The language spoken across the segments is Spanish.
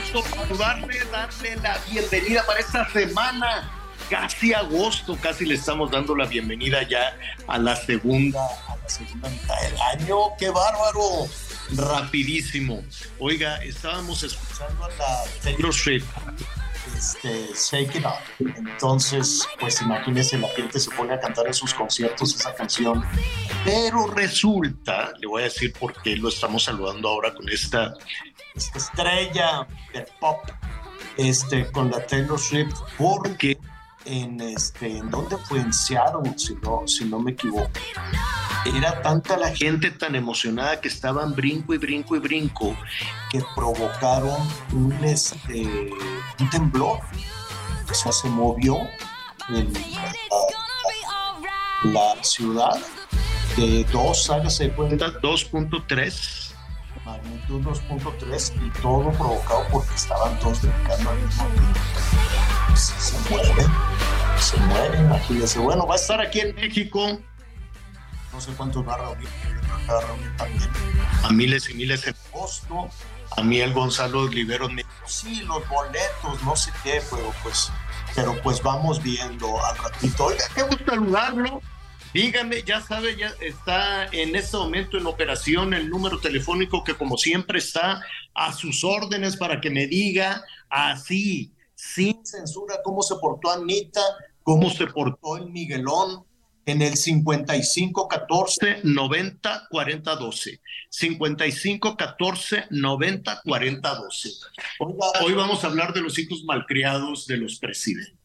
gusto saludarle, darle la bienvenida para esta semana. Casi agosto, casi le estamos dando la bienvenida ya a la segunda, a la segunda mitad del año. ¡Qué bárbaro! Rapidísimo. Oiga, estábamos escuchando a la Taylor Swift. Este, Shake It Up. Entonces, pues imagínese, la gente se pone a cantar en sus conciertos esa canción. Pero resulta, le voy a decir por qué lo estamos saludando ahora con esta, esta estrella del pop, este, con la Taylor Swift, porque en este, ¿en dónde fue? En Seattle, si no, si no me equivoco. Era tanta la gente tan emocionada que estaban brinco y brinco y brinco que provocaron un, este, un temblor. O sea, se movió el- la, la ciudad de 2, hágase cuenta, 2.3, magnitud 2.3 y todo provocado porque estaban todos brincando al mismo tiempo. Se mueve, se mueve, imagínense. Bueno, va a estar aquí en México. No sé cuántos va a reunir, va a reunir también a miles y miles en agosto. A mí el Gonzalo Oliveros me dijo, sí, los boletos, no sé qué, pero pues, pero pues vamos viendo al ratito. Oiga, qué gusto saludarlo. Dígame, ya sabe, ya está en este momento en operación el número telefónico que como siempre está a sus órdenes para que me diga así, sin censura, cómo se portó Anita, cómo se portó el Miguelón en el 55 14 90 40 12. 55 14 90 40 12. Oiga, hoy vamos a hablar de los hijos malcriados de los presidentes.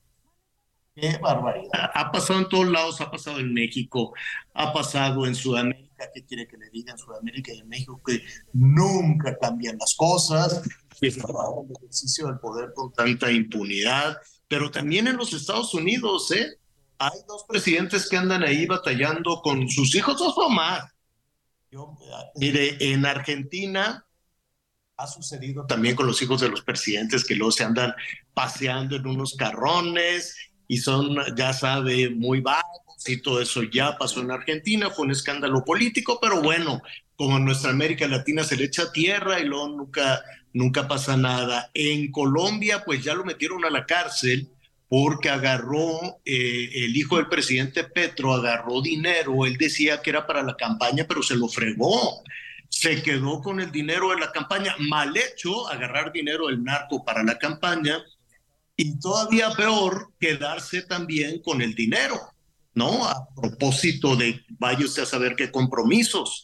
Qué barbaridad. Ha pasado en todos lados, ha pasado en México, ha pasado en Sudamérica. ¿Qué quiere que le diga en Sudamérica y en México? Que nunca cambian las cosas, que está el ejercicio del poder con tanta impunidad, pero también en los Estados Unidos, ¿eh? Hay dos presidentes que andan ahí batallando con sus hijos, dos o más. Yo, mire, en Argentina ha sucedido también con los hijos de los presidentes que luego se andan paseando en unos carrones y son, ya sabe, muy vagos y todo eso ya pasó en Argentina, fue un escándalo político, pero bueno, como en nuestra América Latina se le echa tierra y luego nunca, nunca pasa nada. En Colombia, pues ya lo metieron a la cárcel porque agarró, eh, el hijo del presidente Petro agarró dinero, él decía que era para la campaña, pero se lo fregó. Se quedó con el dinero de la campaña, mal hecho, agarrar dinero del narco para la campaña, y todavía peor, quedarse también con el dinero, ¿no? A propósito de, vaya usted a saber qué compromisos,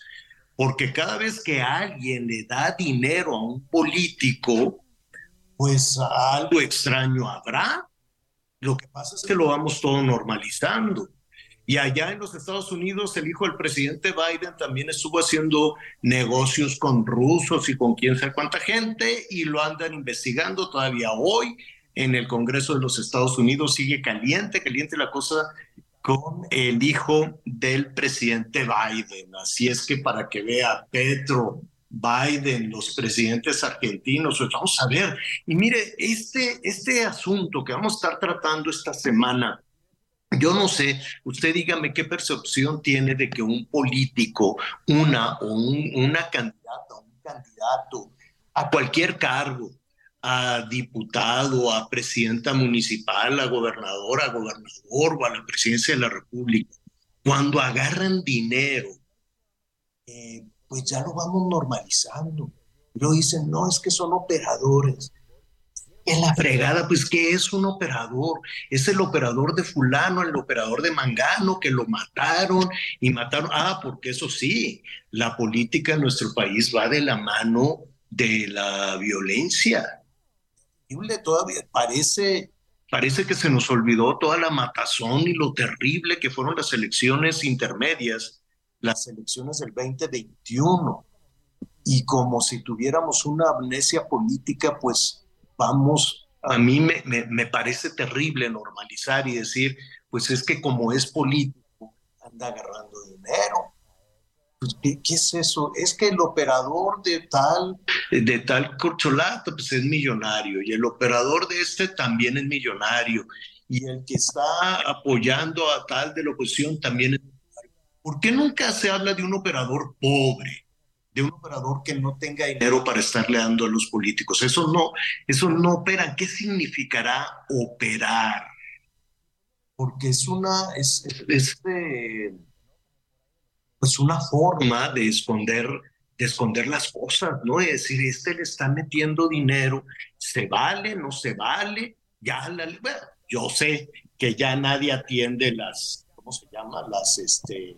porque cada vez que alguien le da dinero a un político, pues algo extraño habrá. Lo que pasa es que lo vamos todo normalizando. Y allá en los Estados Unidos, el hijo del presidente Biden también estuvo haciendo negocios con rusos y con quién sabe cuánta gente, y lo andan investigando todavía hoy en el Congreso de los Estados Unidos. Sigue caliente, caliente la cosa con el hijo del presidente Biden. Así es que para que vea Petro, Biden, los presidentes argentinos, pues vamos a ver. Y mire, este, este asunto que vamos a estar tratando esta semana, yo no sé, usted dígame qué percepción tiene de que un político, una o un- una candidata, un candidato a cualquier cargo, a diputado, a presidenta municipal, a gobernador, a gobernador o a la presidencia de la República, cuando agarran dinero, eh, pues ya lo vamos normalizando. Lo dicen, no, es que son operadores. En la fregada, pues, ¿qué es un operador? Es el operador de fulano, el operador de Mangano, que lo mataron y mataron. Ah, porque eso sí, la política en nuestro país va de la mano de la violencia. Todavía parece, parece que se nos olvidó toda la matazón y lo terrible que fueron las elecciones intermedias, las elecciones del 2021. Y como si tuviéramos una amnesia política, pues vamos, a mí me, me, parece terrible normalizar y decir, pues es que como es político, anda agarrando dinero. Pues, ¿qué, ¿qué, es eso? Es que el operador de tal, de tal corcholato, pues es millonario, y el operador de este también es millonario, y el que está apoyando a tal de la oposición también es millonario. ¿Por qué nunca se habla de un operador pobre? de un operador que no tenga dinero para estarle dando a los políticos. Eso no, eso no opera. ¿Qué significará operar? Porque es una, es, es, pues una forma de esconder, de esconder las cosas, ¿no? Es decir, este le está metiendo dinero, se vale, no se vale, ya la, bueno, yo sé que ya nadie atiende las, ¿cómo se llama? Las, este,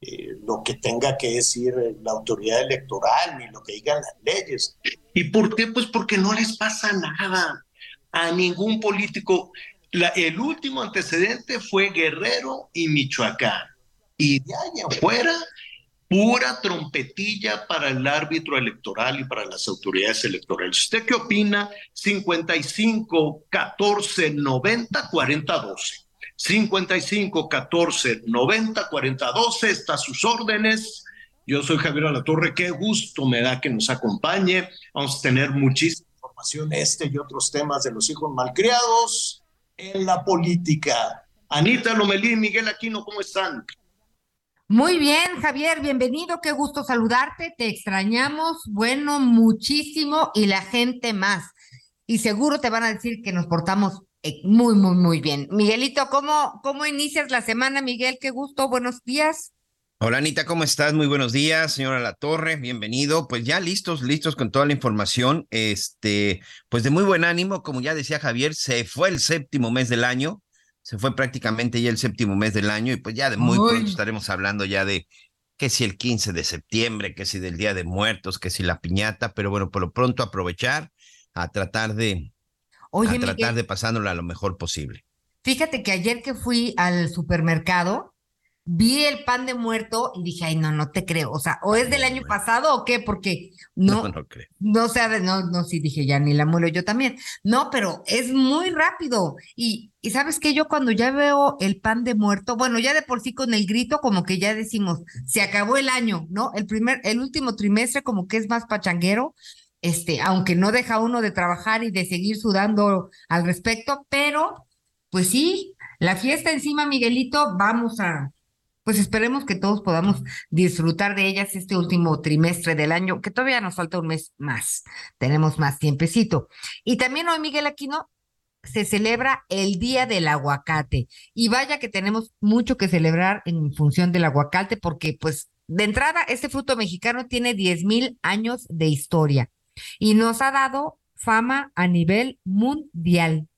eh, lo que tenga que decir la autoridad electoral ni lo que digan las leyes. ¿Y por qué? Pues porque no les pasa nada a ningún político. La, el último antecedente fue Guerrero y Michoacán. Y de ahí afuera, pura trompetilla para el árbitro electoral y para las autoridades electorales. ¿Usted qué opina? 55, 14, 90, 40, 12. 55 14 90 40 12. Está a sus órdenes. Yo soy Javier Alatorre. Qué gusto me da que nos acompañe. Vamos a tener muchísima información, este y otros temas de los hijos malcriados en la política. Anita Lomelí, Miguel Aquino, ¿cómo están? Muy bien, Javier, bienvenido, qué gusto saludarte, te extrañamos, bueno, muchísimo y la gente más. Y seguro te van a decir que nos portamos eh, muy, muy, muy bien. Miguelito, ¿cómo, ¿cómo inicias la semana, Miguel? Qué gusto, buenos días. Hola Anita, ¿cómo estás? Muy buenos días, señora La Torre, bienvenido. Pues ya listos, listos con toda la información. Este, pues de muy buen ánimo, como ya decía Javier, se fue el séptimo mes del año, se fue prácticamente ya el séptimo mes del año y pues ya de muy pronto estaremos hablando ya de que si el 15 de septiembre, que si del Día de Muertos, que si la piñata, pero bueno, por lo pronto aprovechar a tratar de Oye, a tratar de pasándola lo mejor posible. Fíjate que ayer que fui al supermercado, vi el pan de muerto y dije, ay, no, no te creo. O sea, o es del año pasado o qué, porque no, no, no creo. No sé, no, no, sí, dije, ya ni la muelo yo también. No, pero es muy rápido. Y, y sabes que yo cuando ya veo el pan de muerto, bueno, ya de por sí con el grito, como que ya decimos, se acabó el año, ¿no? El primer, el último trimestre como que es más pachanguero, este, aunque no deja uno de trabajar y de seguir sudando al respecto, pero pues sí, la fiesta encima, Miguelito, vamos a, pues esperemos que todos podamos disfrutar de ellas este último trimestre del año, que todavía nos falta un mes más, tenemos más tiempecito. Y también hoy, Miguel Aquino, se celebra el Día del Aguacate. Y vaya que tenemos mucho que celebrar en función del aguacate, porque pues de entrada, este fruto mexicano tiene diez mil años de historia y nos ha dado fama a nivel mundial.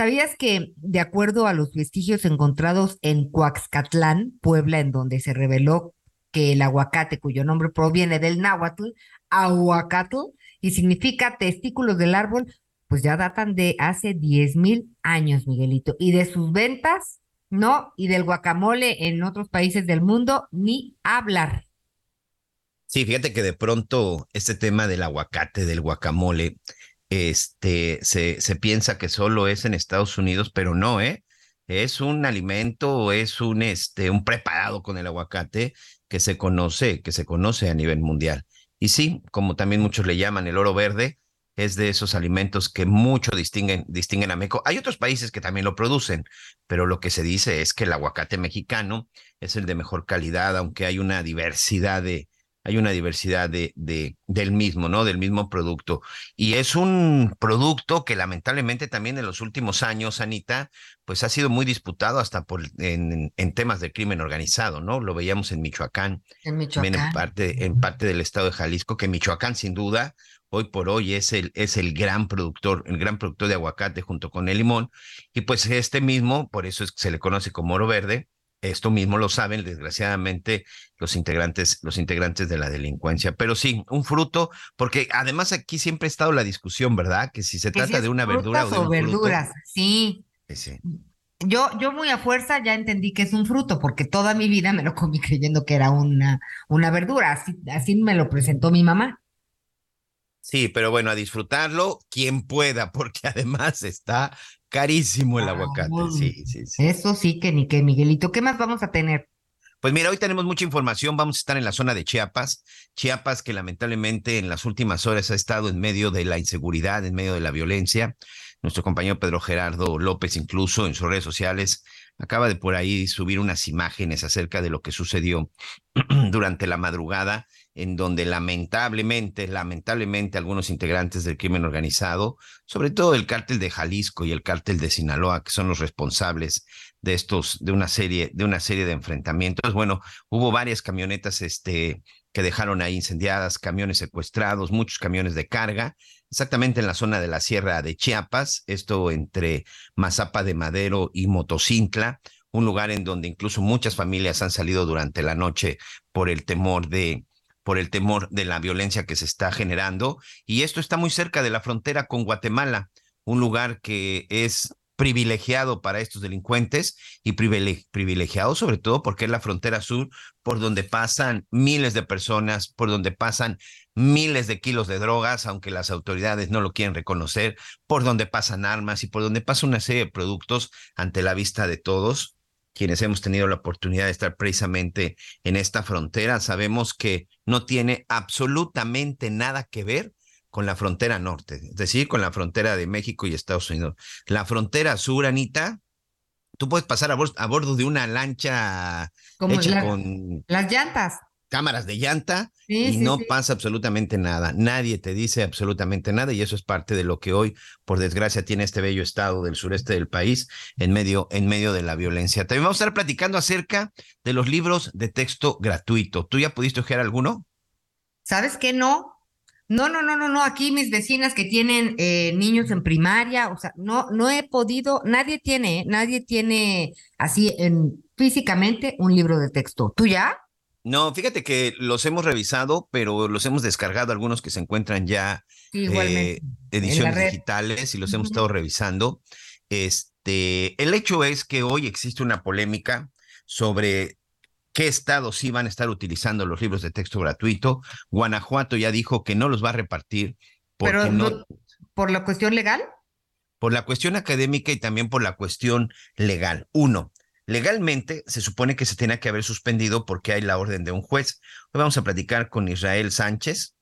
¿Sabías que, de acuerdo a los vestigios encontrados en Coaxcatlán, Puebla, en donde se reveló que el aguacate, cuyo nombre proviene del náhuatl, aguacatl, y significa testículos del árbol, pues ya datan de hace diez mil años, Miguelito. Y de sus ventas, no, y del guacamole en otros países del mundo, ni hablar. Sí, fíjate que de pronto este tema del aguacate, del guacamole, este, se, se piensa que solo es en Estados Unidos, pero no, ¿eh? Es un alimento, es un, este, un preparado con el aguacate que se conoce, que se conoce a nivel mundial. Y sí, como también muchos le llaman el oro verde, es de esos alimentos que mucho distinguen, distinguen a México. Hay otros países que también lo producen, pero lo que se dice es que el aguacate mexicano es el de mejor calidad, aunque hay una diversidad de, hay una diversidad de, de, del mismo, ¿no? Del mismo producto. Y es un producto que lamentablemente también en los últimos años, Anita, pues ha sido muy disputado hasta por, en, en temas de crimen organizado, ¿no? Lo veíamos en Michoacán. En Michoacán. También en parte, en parte del estado de Jalisco, que Michoacán sin duda hoy por hoy es el, es el gran productor, el gran productor de aguacate junto con el limón. Y pues este mismo, por eso es que se le conoce como oro verde, esto mismo lo saben, desgraciadamente, los integrantes, los integrantes de la delincuencia. Pero sí, un fruto, porque además aquí siempre ha estado la discusión, ¿verdad? Que si se si trata de una verdura o de un verduras, sí. Yo, yo muy a fuerza ya entendí que es un fruto, porque toda mi vida me lo comí creyendo que era una, una verdura. Así, así me lo presentó mi mamá. Sí, pero bueno, a disfrutarlo quien pueda, porque además está carísimo el aguacate. Ay, Sí, sí, sí. Eso sí que ni que Miguelito. ¿Qué más vamos a tener? Pues mira, hoy tenemos mucha información. Vamos a estar en la zona de Chiapas. Chiapas que lamentablemente en las últimas horas ha estado en medio de la inseguridad, en medio de la violencia. Nuestro compañero Pedro Gerardo López, incluso en sus redes sociales, acaba de por ahí subir unas imágenes acerca de lo que sucedió durante la madrugada, en donde lamentablemente, lamentablemente algunos integrantes del crimen organizado, sobre todo el cártel de Jalisco y el cártel de Sinaloa, que son los responsables de estos, de una serie, de una serie de enfrentamientos. Bueno, hubo varias camionetas, este, que dejaron ahí incendiadas, camiones secuestrados, muchos camiones de carga, exactamente en la zona de la Sierra de Chiapas, esto entre Mazapa de Madero y Motocintla, un lugar en donde incluso muchas familias han salido durante la noche por el temor de por el temor de la violencia que se está generando y esto está muy cerca de la frontera con Guatemala, un lugar que es privilegiado para estos delincuentes y privile- privilegiado sobre todo porque es la frontera sur por donde pasan miles de personas, por donde pasan miles de kilos de drogas, aunque las autoridades no lo quieren reconocer, por donde pasan armas y por donde pasa una serie de productos ante la vista de todos. Quienes hemos tenido la oportunidad de estar precisamente en esta frontera, sabemos que no tiene absolutamente nada que ver con la frontera norte, es decir, con la frontera de México y Estados Unidos. La frontera sur, Anita, tú puedes pasar a, bor- a bordo de una lancha hecha la- con las llantas. Cámaras de llanta Sí, y sí, no sí. pasa absolutamente nada. Nadie te dice absolutamente nada y eso es parte de lo que hoy, por desgracia, tiene este bello estado del sureste del país en medio, en medio de la violencia. También vamos a estar platicando acerca de los libros de texto gratuito. ¿Tú ya pudiste ojear alguno? ¿Sabes qué no? No, no, no, no, no. Aquí mis vecinas que tienen eh, niños en primaria, o sea, no, no he podido, nadie tiene, ¿eh? nadie tiene así en físicamente un libro de texto. ¿Tú ya? No, fíjate que los hemos revisado, pero los hemos descargado algunos que se encuentran ya eh, ediciones digitales y los hemos estado revisando. Este, el hecho es que hoy existe una polémica sobre qué estados sí van a estar utilizando los libros de texto gratuito. Guanajuato ya dijo que no los va a repartir porque Pero no- por la cuestión legal. por la cuestión académica y también por la cuestión legal. Uno, legalmente se supone que se tenía que haber suspendido porque hay la orden de un juez. Hoy vamos a platicar con Israel Sánchez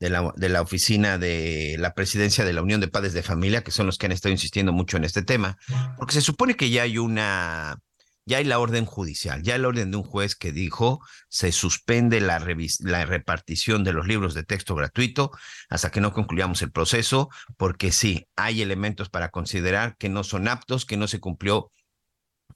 de la, de la oficina de la presidencia de la Unión de Padres de Familia, que son los que han estado insistiendo mucho en este tema, porque se supone que ya hay una, ya hay la orden judicial, ya hay la orden de un juez que dijo se suspende la repartición de los libros de texto gratuito hasta que no concluyamos el proceso, porque sí, hay elementos para considerar que no son aptos, que no se cumplió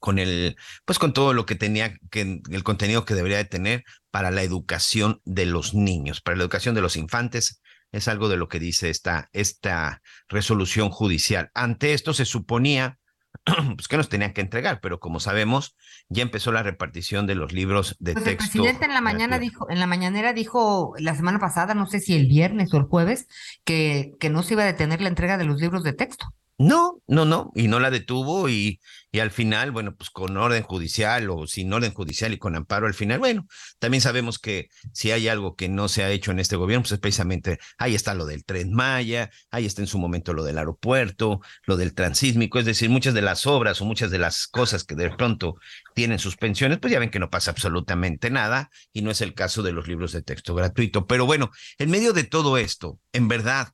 con el, pues con todo lo que tenía, que el contenido que debería de tener para la educación de los niños, para la educación de los infantes. Es algo de lo que dice esta, esta resolución judicial. Ante esto se suponía pues, que nos tenían que entregar, pero como sabemos, ya empezó la repartición de los libros de Pues el texto. presidente en la mañana dijo, en la mañanera dijo la semana pasada, no sé si el viernes o el jueves, que, que no se iba a detener la entrega de los libros de texto. No, no, no, y no la detuvo y, y al final, bueno, pues con orden judicial o sin orden judicial y con amparo al final, bueno, también sabemos que si hay algo que no se ha hecho en este gobierno, pues es precisamente, ahí está lo del tren Maya, ahí está en su momento lo del aeropuerto, lo del transísmico, es decir, muchas de las obras o muchas de las cosas que de pronto tienen suspensiones, pues ya ven que no pasa absolutamente nada y no es el caso de los libros de texto gratuito. Pero bueno, en medio de todo esto, en verdad,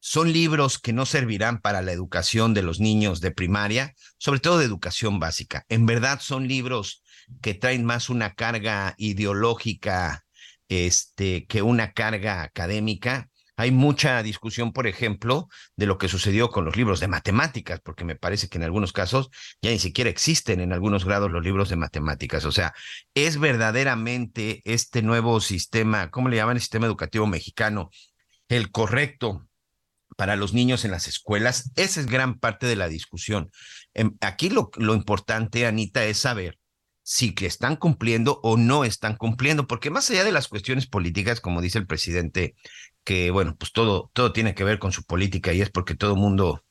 son libros que no servirán para la educación de los niños de primaria, sobre todo de educación básica. En verdad son libros que traen más una carga ideológica este, que una carga académica. Hay mucha discusión, por ejemplo, de lo que sucedió con los libros de matemáticas, porque me parece que en algunos casos ya ni siquiera existen en algunos grados los libros de matemáticas. O sea, es verdaderamente este nuevo sistema, ¿cómo le llaman? El sistema educativo mexicano, el correcto para los niños en las escuelas. Esa es gran parte de la discusión. Em, aquí lo, importante, Anita, es saber si que están cumpliendo o no están cumpliendo, porque más allá de las cuestiones políticas, como dice el presidente, que bueno, pues todo, todo tiene que ver con su política y es porque todo mundo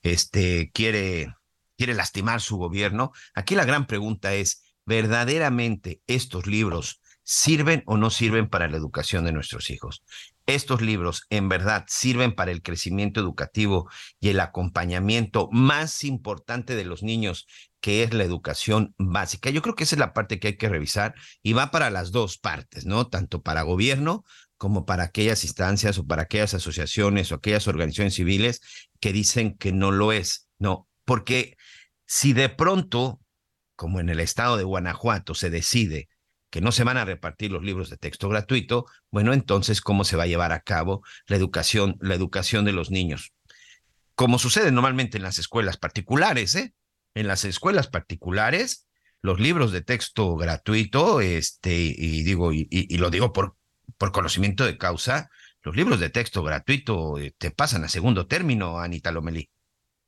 este, quiere, quiere lastimar su gobierno. Aquí la gran pregunta es, ¿verdaderamente estos libros sirven o no sirven para la educación de nuestros hijos? Estos libros en verdad sirven para el crecimiento educativo y el acompañamiento más importante de los niños, que es la educación básica. Yo creo que esa es la parte que hay que revisar y va para las dos partes, ¿no? Tanto para gobierno como para aquellas instancias o para aquellas asociaciones o aquellas organizaciones civiles que dicen que no lo es, ¿no? Porque si de pronto, como en el estado de Guanajuato, se decide que no se van a repartir los libros de texto gratuito, bueno, entonces, ¿cómo se va a llevar a cabo la educación, la educación de los niños? Como sucede normalmente en las escuelas particulares, ¿eh? En las escuelas particulares, los libros de texto gratuito, este, y digo, y, lo digo por, por conocimiento de causa, los libros de texto gratuito eh, te pasan a segundo término, Anita Lomelí.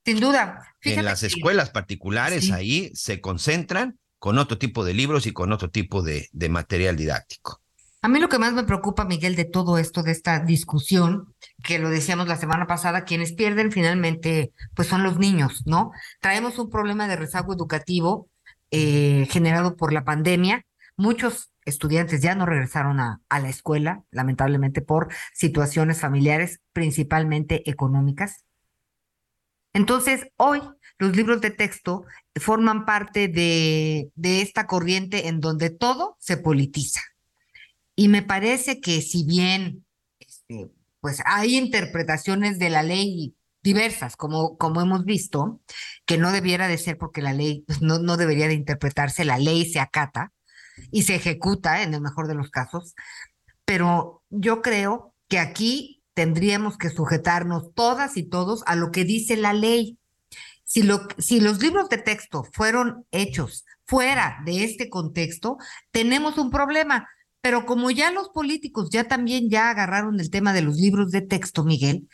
Sin duda. en las escuelas particulares ahí se concentran con otro tipo de libros y con otro tipo de, material didáctico. A mí lo que más me preocupa, Miguel, de todo esto, de esta discusión, que lo decíamos la semana pasada, quienes pierden finalmente, pues son los niños, ¿no? Traemos un problema de rezago educativo eh, generado por la pandemia. Muchos estudiantes ya no regresaron a, a la escuela, lamentablemente por situaciones familiares, principalmente económicas. Entonces, hoy los libros de texto forman parte de, esta corriente en donde todo se politiza. Y me parece que si bien este, pues hay interpretaciones de la ley diversas, como, como hemos visto, que no debiera de ser porque la ley pues, no, no debería de interpretarse, la ley se acata y se ejecuta en el mejor de los casos, pero yo creo que aquí tendríamos que sujetarnos todas y todos a lo que dice la ley. Si, lo, si los libros de texto fueron hechos fuera de este contexto, tenemos un problema. Pero como ya los políticos ya también ya agarraron el tema de los libros de texto, Miguel,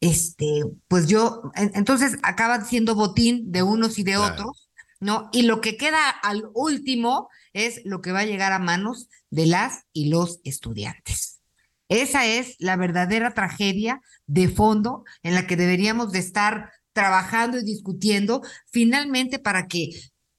este, pues yo, entonces acaban siendo botín de unos y de otros, ¿no? Y lo que queda al último es lo que va a llegar a manos de las y los estudiantes. Esa es la verdadera tragedia de fondo en la que deberíamos de estar trabajando y discutiendo finalmente para que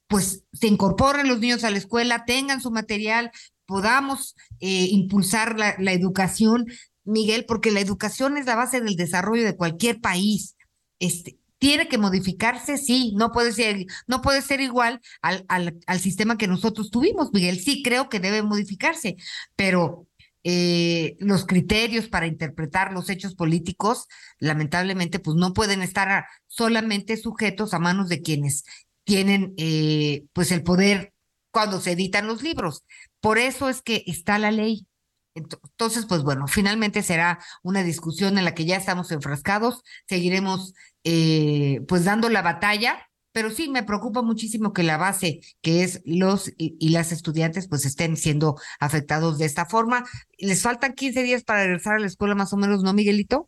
pues se incorporen los niños a la escuela, tengan su material, podamos eh, impulsar la, educación, Miguel, porque la educación es la base del desarrollo de cualquier país. Este, tiene que modificarse, sí, no puede ser, no puede ser igual al, al, al sistema que nosotros tuvimos, Miguel. Sí, creo que debe modificarse, pero eh, los criterios para interpretar los hechos políticos, lamentablemente, pues no pueden estar solamente sujetos a manos de quienes tienen eh, pues el poder cuando se editan los libros. Por eso es que está la ley. Entonces, pues bueno, finalmente será una discusión en la que ya estamos enfrascados, seguiremos eh, pues dando la batalla pero sí me preocupa muchísimo que la base, que es los y, las estudiantes, pues estén siendo afectados de esta forma. ¿Les faltan 15 días para regresar a la escuela más o menos, no, Miguelito?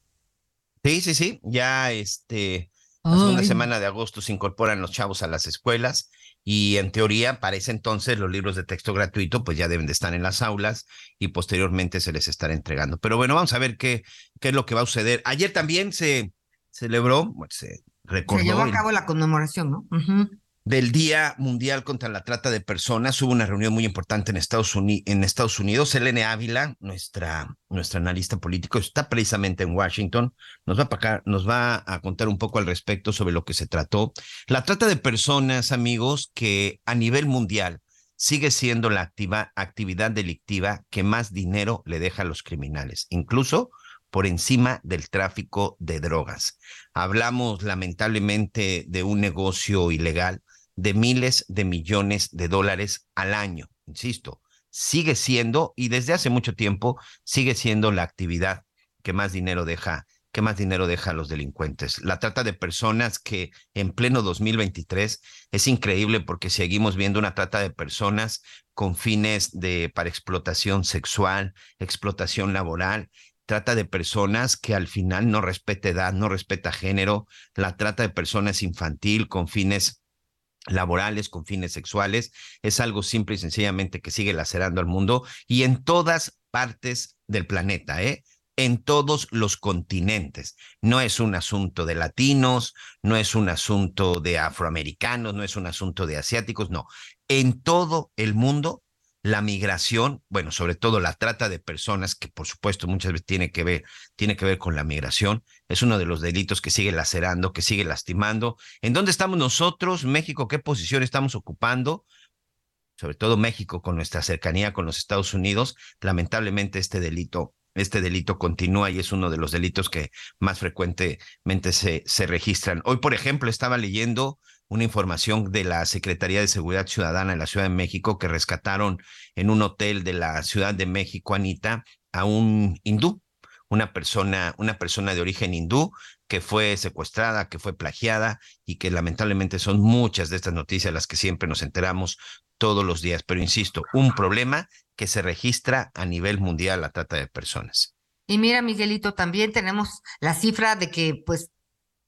Sí, sí, sí, ya este, la segunda semana de agosto se incorporan los chavos a las escuelas y en teoría para ese entonces los libros de texto gratuito pues ya deben de estar en las aulas y posteriormente se les estará entregando. Pero bueno, vamos a ver qué, qué es lo que va a suceder. Ayer también se celebró, se se llevó a cabo la conmemoración, ¿no? Del Día Mundial contra la Trata de Personas. Hubo una reunión muy importante en Estados, Unidos. En Estados Unidos. Elene Ávila, nuestra, nuestra analista político, está precisamente en Washington. Nos va, a nos va a contar un poco al respecto sobre lo que se trató. La trata de personas, amigos, que a nivel mundial sigue siendo la activa, actividad delictiva que más dinero le deja a los criminales. Incluso por encima del tráfico de drogas. Hablamos lamentablemente de un negocio ilegal de miles de millones de dólares al año, insisto, sigue siendo, y desde hace mucho tiempo, sigue siendo la actividad que más dinero deja ¿qué más dinero deja a los delincuentes? La trata de personas que en pleno 2023 es increíble porque seguimos viendo una trata de personas con fines de para explotación sexual, explotación laboral, trata de personas que al final no respeta edad, no respeta género, la trata de personas infantil con fines laborales, con fines sexuales, es algo simple y sencillamente que sigue lacerando al mundo y en todas partes del planeta, ¿eh? en todos los continentes. No es un asunto de latinos, no es un asunto de afroamericanos, no es un asunto de asiáticos, no. En todo el mundo, la migración, bueno, sobre todo la trata de personas, que por supuesto muchas veces tiene que ver, tiene que ver con la migración, es uno de los delitos que sigue lacerando, que sigue lastimando. ¿En dónde estamos nosotros, México? ¿Qué posición estamos ocupando? Sobre todo México, con nuestra cercanía con los Estados Unidos, lamentablemente este delito este delito continúa y es uno de los delitos que más frecuentemente se, se registran. Hoy, por ejemplo, estaba leyendo una información de la Secretaría de Seguridad Ciudadana en la Ciudad de México que rescataron en un hotel de la Ciudad de México, Anita, a un hindú, una persona, una persona de origen hindú que fue secuestrada, que fue plagiada y que lamentablemente son muchas de estas noticias las que siempre nos enteramos todos los días. Pero insisto, un problema que se registra a nivel mundial la trata de personas. Y mira, Miguelito, también tenemos la cifra de que, pues,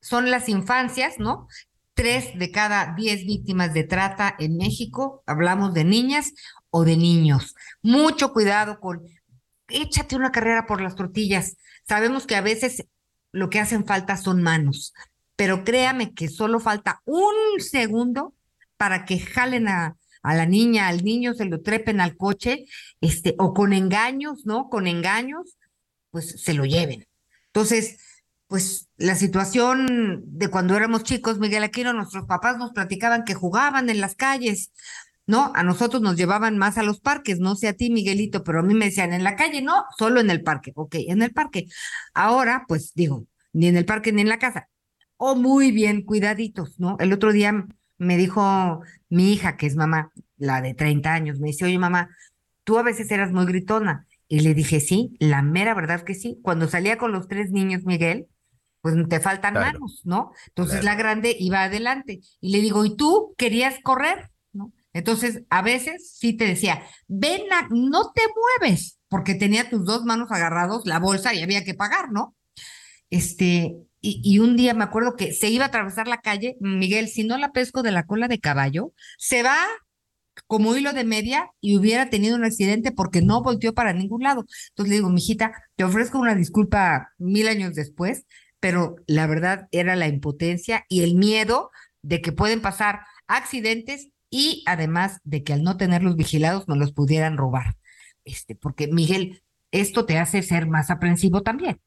son las infancias, ¿no? Tres de cada diez víctimas de trata en México, hablamos de niñas o de niños. Mucho cuidado con, échate una carrera por las tortillas. Sabemos que a veces lo que hacen falta son manos, pero créame que solo falta un segundo para que jalen a, la niña, al niño, se lo trepen al coche, este, o con engaños, ¿no? Con engaños, pues se lo lleven. Entonces, pues la situación de cuando éramos chicos, Miguel Aquino, nuestros papás nos platicaban que jugaban en las calles, ¿no? A nosotros nos llevaban más a los parques, no sé a ti, Miguelito, pero a mí me decían en la calle, no, solo en el parque, ok, en el parque. Ahora, pues digo, ni en el parque ni en la casa. O muy bien, cuidaditos, ¿no? El otro día me dijo mi hija, que es mamá, la de 30 años, me dice, oye mamá, tú a veces eras muy gritona. Y le dije, sí, la mera verdad que sí. Cuando salía con los tres niños, Miguel, pues te faltan manos, ¿no? Entonces la grande iba adelante. Y le digo, ¿y tú querías correr? ¿No? Entonces, a veces sí te decía, ven, no te mueves, porque tenía tus dos manos agarrados, la bolsa y había que pagar, ¿no? Este, y, un día me acuerdo que se iba a atravesar la calle, Miguel, si no la pesco de la cola de caballo, se va como hilo de media y hubiera tenido un accidente porque no volteó para ningún lado. Entonces le digo, mijita, te ofrezco una disculpa mil años después, pero la verdad era la impotencia y el miedo de que pueden pasar accidentes y además de que al no tenerlos vigilados no los pudieran robar. Este, porque Miguel, esto te hace ser más aprensivo también.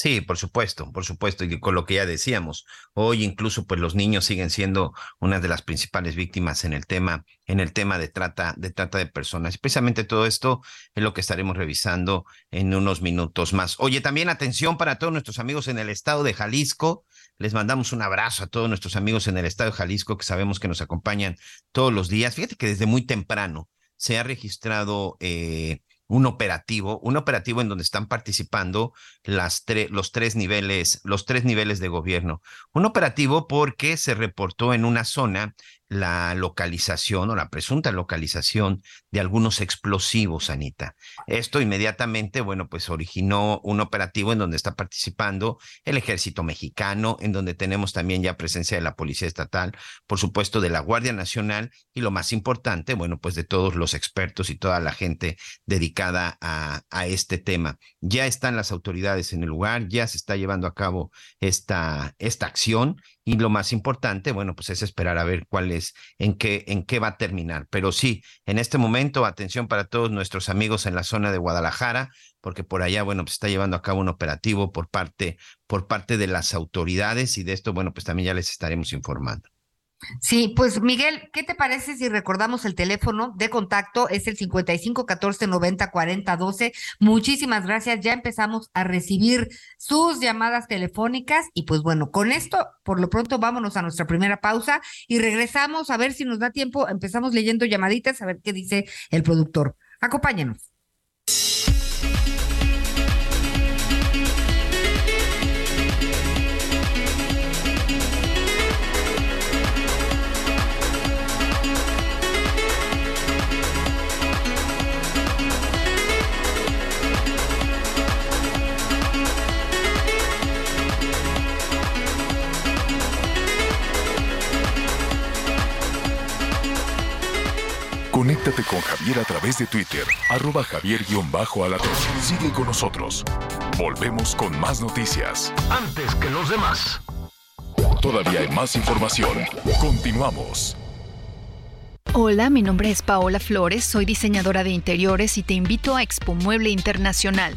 Sí, por supuesto, por supuesto, y con lo que ya decíamos, hoy incluso pues los niños siguen siendo una de las principales víctimas en el tema, en el tema de trata, de trata de personas. Especialmente todo esto es lo que estaremos revisando en unos minutos más. Oye, también atención para todos nuestros amigos en el estado de Jalisco. Les mandamos un abrazo a todos nuestros amigos en el estado de Jalisco que sabemos que nos acompañan todos los días. Fíjate que desde muy temprano se ha registrado eh, un operativo, un operativo en donde están participando las los tres niveles, los tres niveles de gobierno. Un operativo porque se reportó en una zona la localización o la presunta localización de algunos explosivos, Anita. Esto inmediatamente, bueno, pues originó un operativo en donde está participando el ejército mexicano, en donde tenemos también ya presencia de la Policía Estatal, por supuesto de la Guardia Nacional y lo más importante, bueno, pues de todos los expertos y toda la gente dedicada a, a este tema. Ya están las autoridades en el lugar, ya se está llevando a cabo esta, esta acción y lo más importante, bueno, pues es esperar a ver cuál es, en qué, en qué va a terminar. Pero sí, en este momento, atención para todos nuestros amigos en la zona de Guadalajara, porque por allá, bueno, pues está llevando a cabo un operativo por parte, por parte de las autoridades y de esto, bueno, pues también ya les estaremos informando. Sí, pues Miguel, ¿qué te parece si recordamos el teléfono de contacto? Es el 55 14 90 40 12. Muchísimas gracias. Ya empezamos a recibir sus llamadas telefónicas y pues bueno, con esto, por lo pronto vámonos a nuestra primera pausa y regresamos a ver si nos da tiempo. Empezamos leyendo llamaditas a ver qué dice el productor. Acompáñenos. Conéctate con Javier a través de Twitter, arroba javier-alatón. Sigue con nosotros. Volvemos con más noticias. Antes que los demás. Todavía hay más información. Continuamos. Hola, mi nombre es Paola Flores, soy diseñadora de interiores y te invito a Expo Mueble Internacional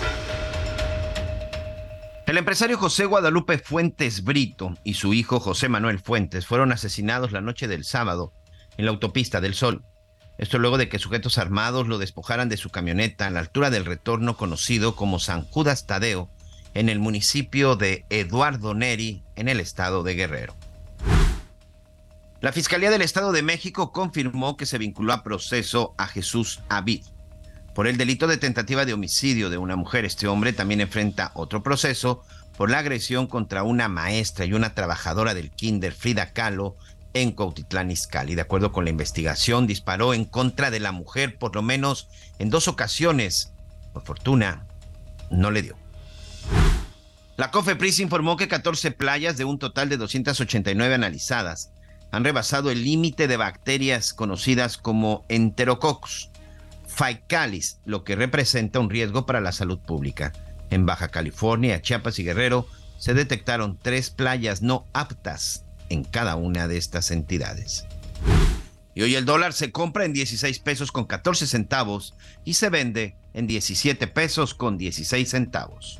El empresario José Guadalupe Fuentes Brito y su hijo José Manuel Fuentes fueron asesinados la noche del sábado en la autopista del Sol. Esto luego de que sujetos armados lo despojaran de su camioneta a la altura del retorno conocido como San Judas Tadeo en el municipio de Eduardo Neri en el estado de Guerrero. La Fiscalía del Estado de México confirmó que se vinculó a proceso a Jesús Avid, por el delito de tentativa de homicidio de una mujer. Este hombre también enfrenta otro proceso por la agresión contra una maestra y una trabajadora del kinder, Frida Kahlo, en Cuautitlán Izcalli. De acuerdo con la investigación, disparó en contra de la mujer por lo menos en dos ocasiones. Por fortuna, no le dio. La COFEPRIS informó que 14 playas de un total de 289 analizadas han rebasado el límite de bacterias conocidas como enterococcus Faicalis, lo que representa un riesgo para la salud pública. En Baja California, Chiapas y Guerrero se detectaron tres playas no aptas en cada una de estas entidades. Y hoy el dólar se compra en 16 pesos con 14 centavos y se vende en 17 pesos con 16 centavos.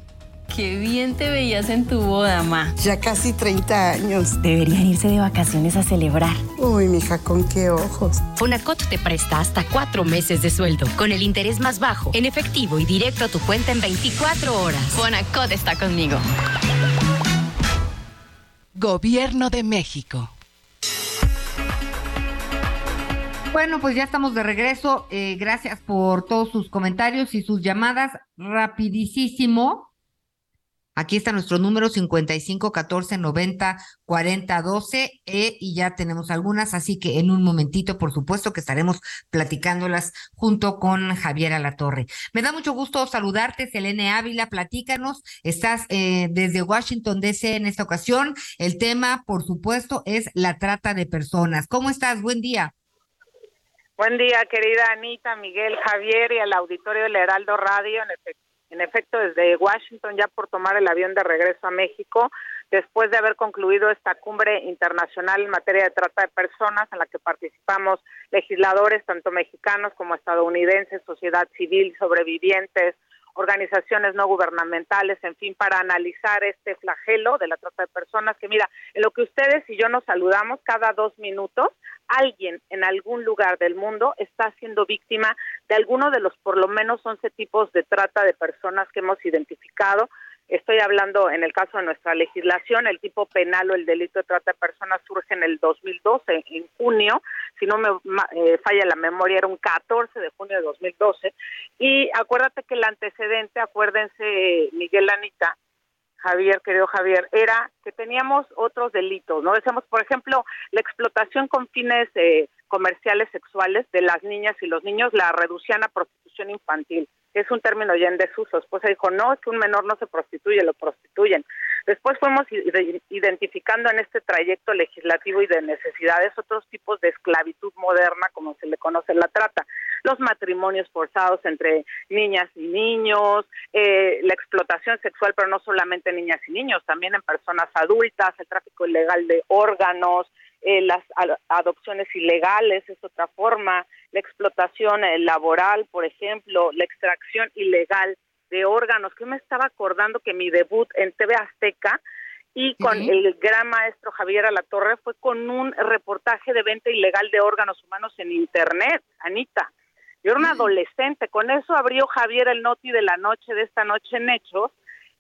Qué bien te veías en tu boda, ma. Ya casi 30 años. Deberían irse de vacaciones a celebrar. Uy, mija, con qué ojos. Fonacot te presta hasta cuatro meses de sueldo, con el interés más bajo, en efectivo y directo a tu cuenta en 24 horas. Fonacot está conmigo. Gobierno de México. Bueno, pues ya estamos de regreso. Eh, gracias por todos sus comentarios y sus llamadas. Rapidísimo. Aquí está nuestro número 55 14 90 40 12 y ya tenemos algunas, así que en un momentito, por supuesto, que estaremos platicándolas junto con Javier Alatorre. Me da mucho gusto saludarte, Selene Ávila, platícanos. Estás eh, desde Washington DC en esta ocasión. El tema, por supuesto, es la trata de personas. ¿Cómo estás? Buen día. Buen día, querida Anita, Miguel, Javier y al auditorio del Heraldo Radio. En efecto en efecto, desde Washington ya por tomar el avión de regreso a México, después de haber concluido esta cumbre internacional en materia de trata de personas en la que participamos legisladores, tanto mexicanos como estadounidenses, sociedad civil, sobrevivientes, organizaciones no gubernamentales, en fin, para analizar este flagelo de la trata de personas, que mira, en lo que ustedes y yo nos saludamos cada dos minutos, alguien en algún lugar del mundo está siendo víctima de alguno de los por lo menos 11 tipos de trata de personas que hemos identificado Estoy hablando en el caso de nuestra legislación, el tipo penal o el delito de trata de personas surge en el 2012, en junio, si no me eh, falla la memoria, era un 14 de junio de 2012. Y acuérdate que el antecedente, acuérdense, Miguel Anita, Javier, querido Javier, era que teníamos otros delitos, ¿no? Decíamos, por ejemplo, la explotación con fines eh, comerciales sexuales de las niñas y los niños la reducían a prostitución infantil es un término ya en desuso. Después se dijo, no, es que un menor no se prostituye, lo prostituyen. Después fuimos identificando en este trayecto legislativo y de necesidades otros tipos de esclavitud moderna, como se le conoce la trata, los matrimonios forzados entre niñas y niños, eh, la explotación sexual, pero no solamente en niñas y niños, también en personas adultas, el tráfico ilegal de órganos, eh, las adopciones ilegales es otra forma, la explotación eh, laboral, por ejemplo, la extracción ilegal de órganos, que me estaba acordando que mi debut en TV Azteca y con el gran maestro Javier Alatorre fue con un reportaje de venta ilegal de órganos humanos en Internet, Anita. Yo era una adolescente, con eso abrió Javier el noti de la noche de esta noche en Hechos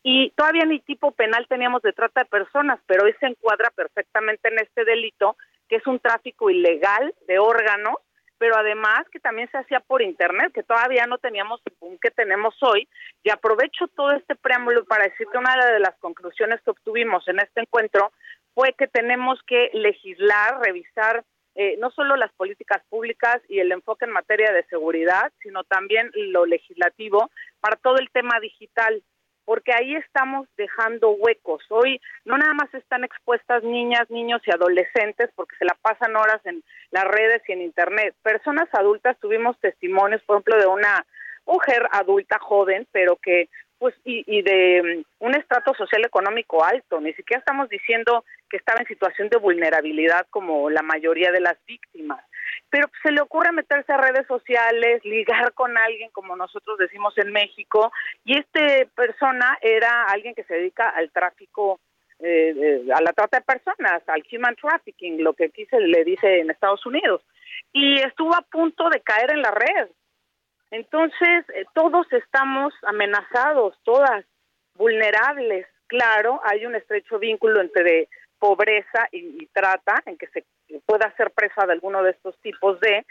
y todavía ni tipo penal teníamos de trata de personas, pero hoy se encuadra perfectamente en este delito, que es un tráfico ilegal de órganos pero además que también se hacía por internet, que todavía no teníamos el que tenemos hoy. Y aprovecho todo este preámbulo para decir que una de las conclusiones que obtuvimos en este encuentro fue que tenemos que legislar, revisar eh, no solo las políticas públicas y el enfoque en materia de seguridad, sino también lo legislativo para todo el tema digital porque ahí estamos dejando huecos. Hoy no nada más están expuestas niñas, niños y adolescentes porque se la pasan horas en las redes y en internet. Personas adultas tuvimos testimonios, por ejemplo, de una mujer adulta joven, pero que pues y, y de mm, un estrato social económico alto, ni siquiera estamos diciendo que estaba en situación de vulnerabilidad como la mayoría de las víctimas. Pero se le ocurre meterse a redes sociales, ligar con alguien, como nosotros decimos en México, y esta persona era alguien que se dedica al tráfico, eh, a la trata de personas, al human trafficking, lo que aquí se le dice en Estados Unidos, y estuvo a punto de caer en la red. Entonces, eh, todos estamos amenazados, todas vulnerables. Claro, hay un estrecho vínculo entre pobreza y, trata, en que se pueda ser presa de alguno de estos tipos de,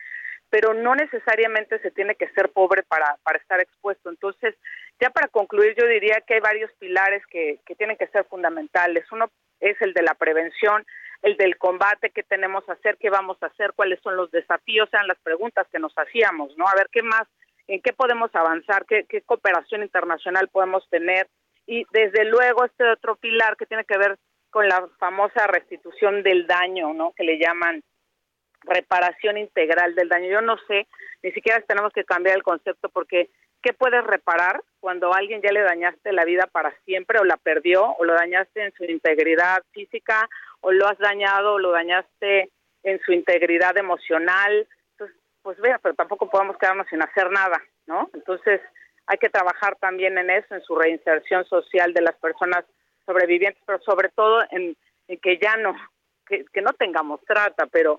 pero no necesariamente se tiene que ser pobre para, para estar expuesto. Entonces, ya para concluir, yo diría que hay varios pilares que, que tienen que ser fundamentales. Uno es el de la prevención, el del combate, qué tenemos que hacer, qué vamos a hacer, cuáles son los desafíos, eran las preguntas que nos hacíamos, ¿no? A ver qué más, en qué podemos avanzar, qué, qué cooperación internacional podemos tener. Y desde luego este otro pilar que tiene que ver con la famosa restitución del daño, ¿no? Que le llaman reparación integral del daño. Yo no sé, ni siquiera tenemos que cambiar el concepto porque ¿qué puedes reparar cuando a alguien ya le dañaste la vida para siempre o la perdió o lo dañaste en su integridad física o lo has dañado o lo dañaste en su integridad emocional? Pues vea, pero tampoco podemos quedarnos sin hacer nada, ¿no? Entonces, hay que trabajar también en eso, en su reinserción social de las personas sobrevivientes, pero sobre todo en, que ya no, que, no tengamos trata, pero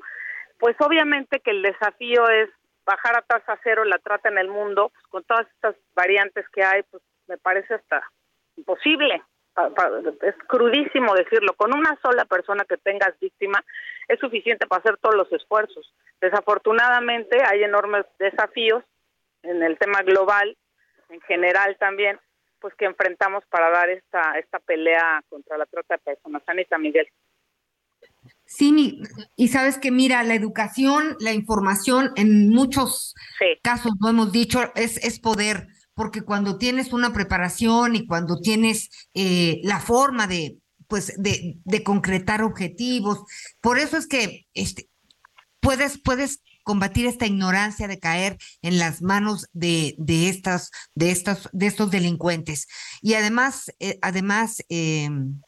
pues obviamente que el desafío es bajar a tasa cero la trata en el mundo, pues con todas estas variantes que hay, pues me parece hasta imposible. Es crudísimo decirlo, con una sola persona que tengas víctima es suficiente para hacer todos los esfuerzos. Desafortunadamente hay enormes desafíos en el tema global, en general también, pues que enfrentamos para dar esta esta pelea contra la trata de personas. Anita Miguel. Sí, y sabes que mira, la educación, la información, en muchos casos lo hemos dicho, es, es poder, porque cuando tienes una preparación y cuando tienes eh, la forma de, pues, de, de concretar objetivos, por eso es que este, puedes, puedes combatir esta ignorancia de caer en las manos de, de estas, de estas, de estos delincuentes. Y además, eh, además, em,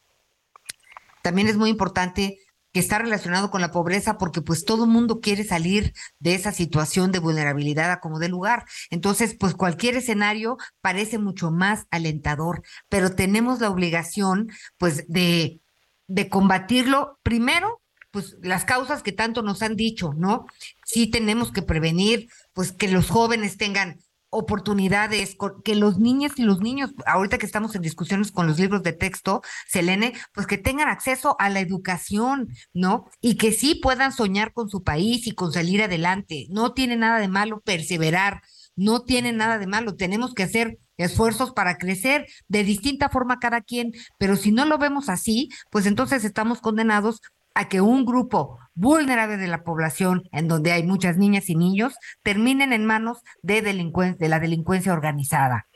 también es muy importante que está relacionado con la pobreza porque pues todo mundo quiere salir de esa situación de vulnerabilidad a como de lugar. Entonces, pues cualquier escenario parece mucho más alentador, pero tenemos la obligación pues de, de combatirlo primero pues las causas que tanto nos han dicho, ¿no? Sí tenemos que prevenir, pues que los jóvenes tengan oportunidades, que los niños y los niños, ahorita que estamos en discusiones con los libros de texto, Selene, pues que tengan acceso a la educación, ¿no? Y que sí puedan soñar con su país y con salir adelante. No tiene nada de malo perseverar, no tiene nada de malo. Tenemos que hacer esfuerzos para crecer de distinta forma cada quien, pero si no lo vemos así, pues entonces estamos condenados a que un grupo vulnerable de la población, en donde hay muchas niñas y niños, terminen en manos de, de la delincuencia organizada.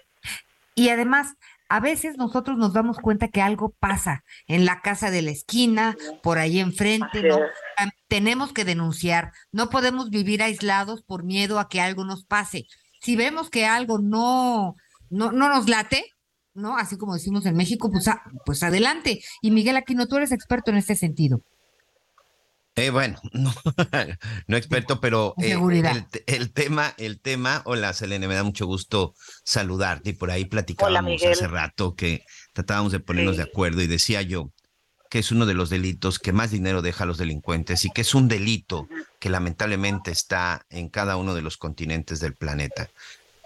Y además, a veces nosotros nos damos cuenta que algo pasa en la casa de la esquina, por ahí enfrente, ¿no? Tenemos que denunciar, no podemos vivir aislados por miedo a que algo nos pase. Si vemos que algo no, no, no nos late, ¿no? Así como decimos en México, pues, pues adelante. Y Miguel Aquino, tú eres experto en este sentido. Eh, bueno, no, no experto, pero eh, el, tema, el tema, hola Selene, me da mucho gusto saludarte y por ahí platicábamos hace rato que tratábamos de ponernos de acuerdo y decía yo que es uno de los delitos que más dinero deja a los delincuentes y que es un delito que lamentablemente está en cada uno de los continentes del planeta.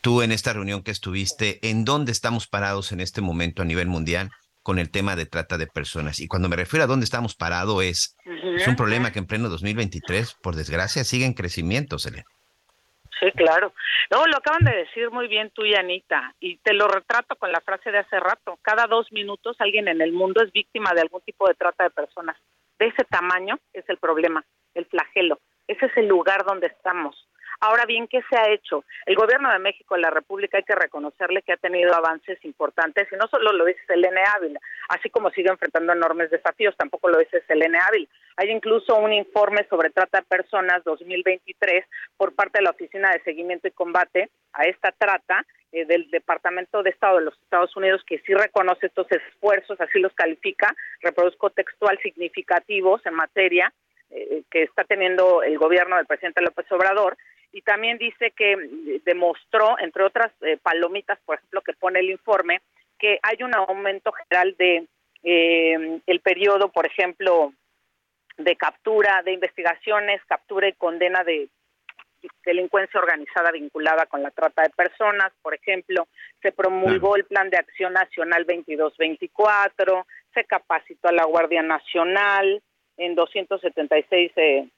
Tú en esta reunión que estuviste, ¿en dónde estamos parados en este momento a nivel mundial? Con el tema de trata de personas. Y cuando me refiero a dónde estamos parados es, es un problema que en pleno 2023, por desgracia, sigue en crecimiento, Selena. Sí, claro. No, lo acaban de decir muy bien tú y Anita, y te lo retrato con la frase de hace rato. Cada dos minutos alguien en el mundo es víctima de algún tipo de trata de personas. De ese tamaño es el problema, el flagelo. Ese es el lugar donde estamos. Ahora bien, ¿qué se ha hecho? El gobierno de México, la República, hay que reconocerle que ha tenido avances importantes y no solo lo dice Selene Ávila, así como sigue enfrentando enormes desafíos, tampoco lo dice Selene Ávila. Hay incluso un informe sobre trata de personas 2023 por parte de la Oficina de Seguimiento y Combate a esta trata eh, del Departamento de Estado de los Estados Unidos que sí reconoce estos esfuerzos, así los califica, reproduzco textual significativos en materia eh, que está teniendo el gobierno del presidente López Obrador y también dice que demostró, entre otras eh, palomitas, por ejemplo, que pone el informe, que hay un aumento general de eh, el periodo, por ejemplo, de captura, de investigaciones, captura y condena de delincuencia organizada vinculada con la trata de personas, por ejemplo, se promulgó el Plan de Acción Nacional 2224, se capacitó a la Guardia Nacional en 276 eh,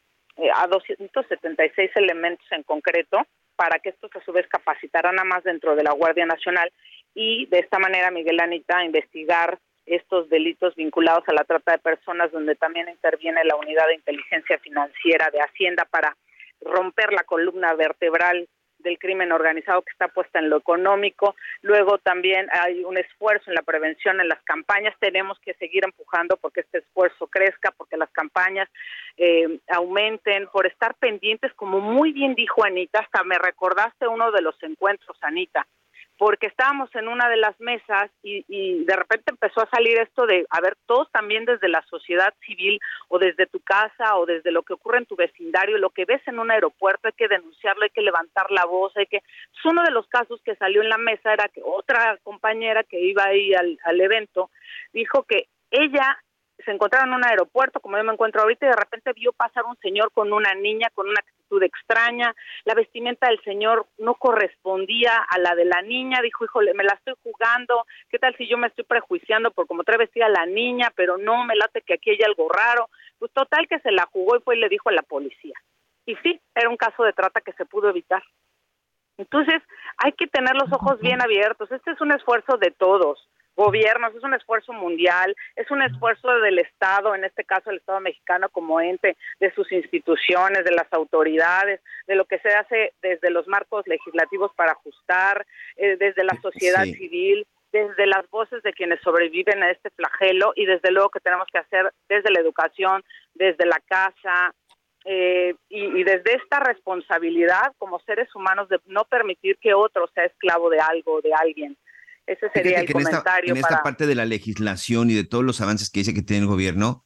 a 276 elementos en concreto para que estos a su vez capacitaran a más dentro de la Guardia Nacional y de esta manera Miguel Anita investigar estos delitos vinculados a la trata de personas donde también interviene la unidad de inteligencia financiera de Hacienda para romper la columna vertebral del crimen organizado que está puesta en lo económico. Luego también hay un esfuerzo en la prevención, en las campañas. Tenemos que seguir empujando porque este esfuerzo crezca, porque las campañas eh, aumenten, por estar pendientes, como muy bien dijo Anita, hasta me recordaste uno de los encuentros, Anita porque estábamos en una de las mesas y, y, de repente empezó a salir esto de, a ver, todos también desde la sociedad civil o desde tu casa o desde lo que ocurre en tu vecindario, lo que ves en un aeropuerto hay que denunciarlo, hay que levantar la voz, hay que... Es uno de los casos que salió en la mesa era que otra compañera que iba ahí al, evento dijo que ella se encontraron en un aeropuerto, como yo me encuentro ahorita, y de repente vio pasar un señor con una niña, con una actitud extraña, la vestimenta del señor no correspondía a la de la niña, dijo, híjole, me la estoy jugando, ¿qué tal si yo me estoy prejuiciando por cómo trae vestida la niña, pero no, me late que aquí hay algo raro? Pues total que se la jugó y fue y le dijo a la policía. Y sí, era un caso de trata que se pudo evitar. Entonces, hay que tener los ojos bien abiertos. Este es un esfuerzo de todos gobiernos, es un esfuerzo mundial, es un esfuerzo del Estado, en este caso el Estado mexicano como ente, de sus instituciones, de las autoridades, de lo que se hace desde los marcos legislativos para ajustar, eh, desde la sociedad civil, desde las voces de quienes sobreviven a este flagelo y desde luego que tenemos que hacer desde la educación, desde la casa, eh, y, y, desde esta responsabilidad como seres humanos de no permitir que otro sea esclavo de algo, de alguien. Ese sería el comentario. En esta, parte de la legislación y de todos los avances que dice que tiene el gobierno,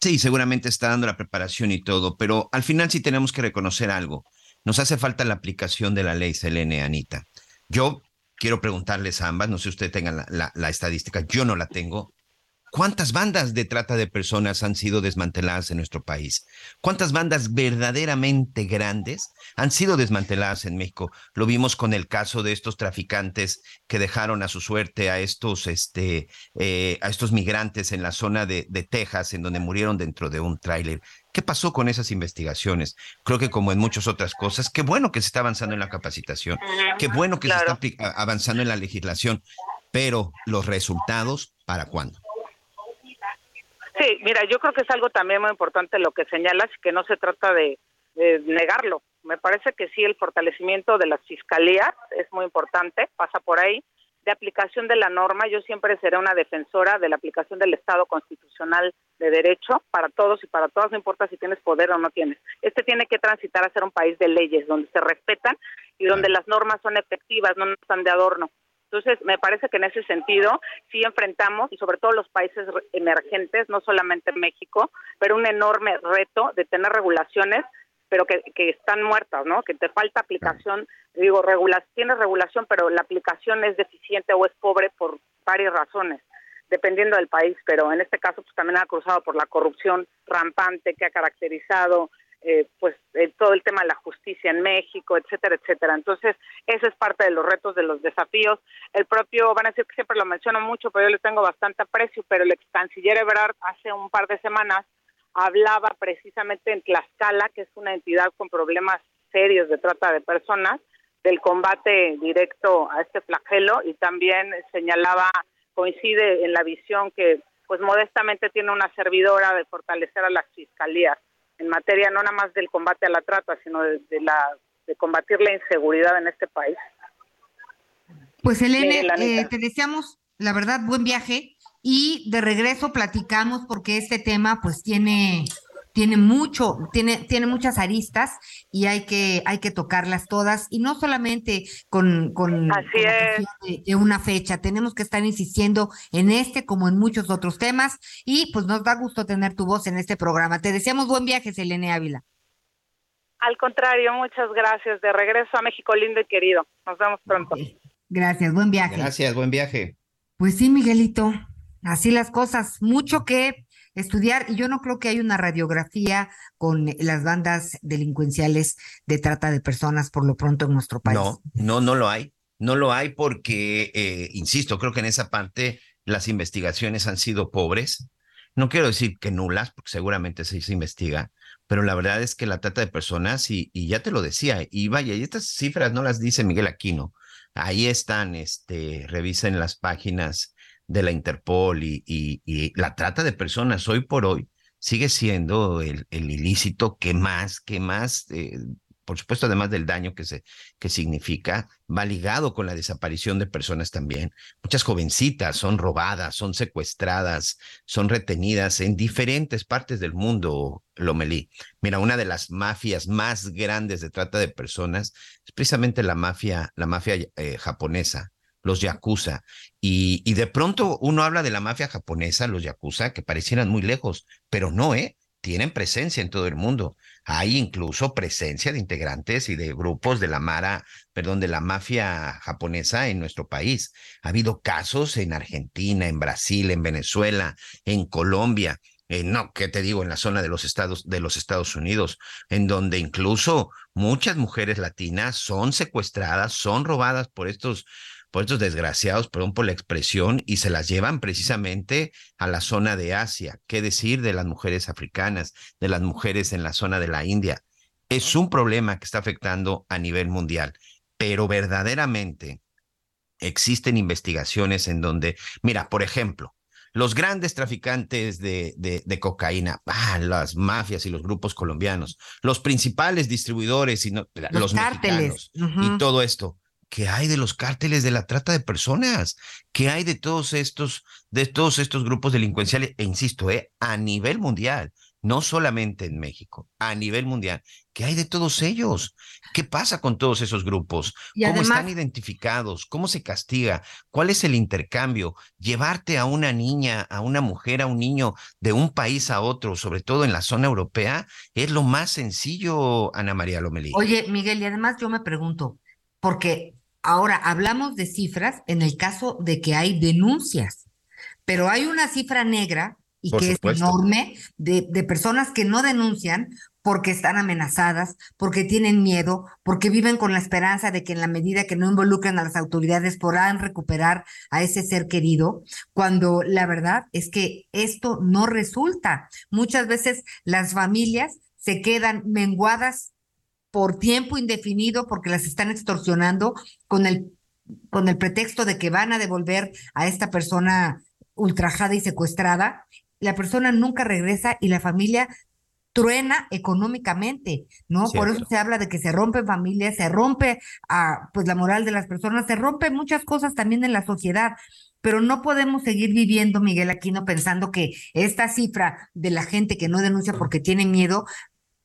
sí, seguramente está dando la preparación y todo, pero al final sí tenemos que reconocer algo. Nos hace falta la aplicación de la ley Selene, Anita. Yo quiero preguntarles a ambas, no sé si ustedes tengan la estadística, yo no la tengo. ¿Cuántas bandas de trata de personas han sido desmanteladas en nuestro país? ¿Cuántas bandas verdaderamente grandes han sido desmanteladas en México? Lo vimos con el caso de estos traficantes que dejaron a su suerte a estos, este, eh, a estos migrantes en la zona de, Texas, en donde murieron dentro de un tráiler. ¿Qué pasó con esas investigaciones? Creo que como en muchas otras cosas, qué bueno que se está avanzando en la capacitación, qué bueno que se está avanzando en la legislación, pero los resultados, ¿para cuándo? Sí, mira, yo creo que es algo también muy importante lo que señalas, que no se trata de, negarlo. Me parece que sí, el fortalecimiento de las fiscalías es muy importante, pasa por ahí. de aplicación de la norma. Yo siempre seré una defensora de la aplicación del Estado constitucional de derecho para todos y para todas, no importa si tienes poder o no tienes. Este tiene que transitar a ser un país de leyes, donde se respetan y donde las normas son efectivas, no están de adorno. Entonces, me parece que en ese sentido sí enfrentamos, y sobre todo los países emergentes, no solamente México, pero un enorme reto de tener regulaciones pero que, están muertas, ¿no? Que te falta aplicación, digo, regula tienes regulación, pero la aplicación es deficiente o es pobre por varias razones, dependiendo del país, pero en este caso pues también ha cruzado por la corrupción rampante que ha caracterizado eh, pues eh, todo el tema de la justicia en México, etcétera, etcétera. Entonces, ese es parte de los retos, de los desafíos. El propio, van a decir que siempre lo menciono mucho, pero yo le tengo bastante aprecio, pero el ex canciller Ebrard hace un par de semanas hablaba precisamente en Tlaxcala, que es una entidad con problemas serios de trata de personas, del combate directo a este flagelo y también señalaba, coincide en la visión que pues modestamente tiene una servidora de fortalecer a las fiscalías en materia no nada más del combate a la trata, sino de, la de combatir la inseguridad en este país. Pues Elena, eh, te deseamos, la verdad, buen viaje y de regreso platicamos porque este tema pues tiene tiene mucho, tiene, tiene muchas aristas y hay que, hay que tocarlas todas, y no solamente con, con, de, una fecha, tenemos que estar insistiendo en este como en muchos otros temas, y pues nos da gusto tener tu voz en este programa. Te deseamos buen viaje, Selene Ávila. Al contrario, muchas gracias. De regreso a México lindo y querido. Nos vemos pronto. Gracias, buen viaje. Gracias, buen viaje. Pues sí, Miguelito. Así las cosas, mucho que estudiar y yo no creo que hay una radiografía con las bandas delincuenciales de trata de personas por lo pronto en nuestro país. No, no, no lo hay. No lo hay porque, eh, insisto, creo que en esa parte las investigaciones han sido pobres. No quiero decir que nulas, porque seguramente se, se investiga, pero la verdad es que la trata de personas, y, y ya te lo decía, y vaya, y estas cifras no las dice Miguel Aquino, ahí están, este, revisen las páginas de la Interpol y, la trata de personas hoy por hoy sigue siendo el, ilícito que más, que más, eh, por supuesto, además del daño que, se, que significa, va ligado con la desaparición de personas también. Muchas jovencitas son robadas, son secuestradas, son retenidas en diferentes partes del mundo, Lomelí. Mira, una de las mafias más grandes de trata de personas es precisamente la mafia, la mafia eh, japonesa los yakuza. Y, y de pronto uno habla de la mafia japonesa, los yakuza, que parecieran muy lejos, pero no, ¿eh? Tienen presencia en todo el mundo. Hay incluso presencia de integrantes y de grupos de la Mara, perdón, de la mafia japonesa en nuestro país. Ha habido casos en Argentina, en Brasil, en Venezuela, en Colombia. Eh, no, ¿qué te digo? En la zona de los Estados, de los Estados Unidos, en donde incluso muchas mujeres latinas son secuestradas, son robadas por estos por estos desgraciados, perdón por la expresión, y se las llevan precisamente a la zona de Asia. ¿Qué decir de las mujeres africanas, de las mujeres en la zona de la India? Es un problema que está afectando a nivel mundial, pero verdaderamente existen investigaciones en donde, mira, por ejemplo, los grandes traficantes de, de, cocaína, ah, las mafias y los grupos colombianos, los principales distribuidores y los, los mexicanos y todo esto ¿Qué hay de los cárteles de la trata de personas? ¿Qué hay de todos estos, de todos estos grupos delincuenciales? E insisto, eh, a nivel mundial, no solamente en México, a nivel mundial. ¿Qué hay de todos ellos? ¿Qué pasa con todos esos grupos? ¿Cómo están identificados? ¿Cómo se castiga? ¿Cuál es el intercambio? Llevarte a una niña, a una mujer, a un niño de un país a otro, sobre todo en la zona europea, es lo más sencillo, Ana María Lomelí. Oye, Miguel, y además yo me pregunto, porque Ahora, hablamos de cifras en el caso de que hay denuncias, pero hay una cifra negra y que es enorme de, de, personas que no denuncian porque están amenazadas, porque tienen miedo, porque viven con la esperanza de que en la medida que no involucren a las autoridades podrán recuperar a ese ser querido, cuando la verdad es que esto no resulta. Muchas veces las familias se quedan menguadas por tiempo indefinido porque las están extorsionando con el, con el pretexto de que van a devolver a esta persona ultrajada y secuestrada. La persona nunca regresa y la familia truena económicamente, ¿no? Por eso se habla de que se rompe familias, se rompe ah, pues la moral de las personas, se rompe muchas cosas también en la sociedad pero no podemos seguir viviendo, Miguel Aquino, pensando que esta cifra de la gente que no denuncia porque tiene miedo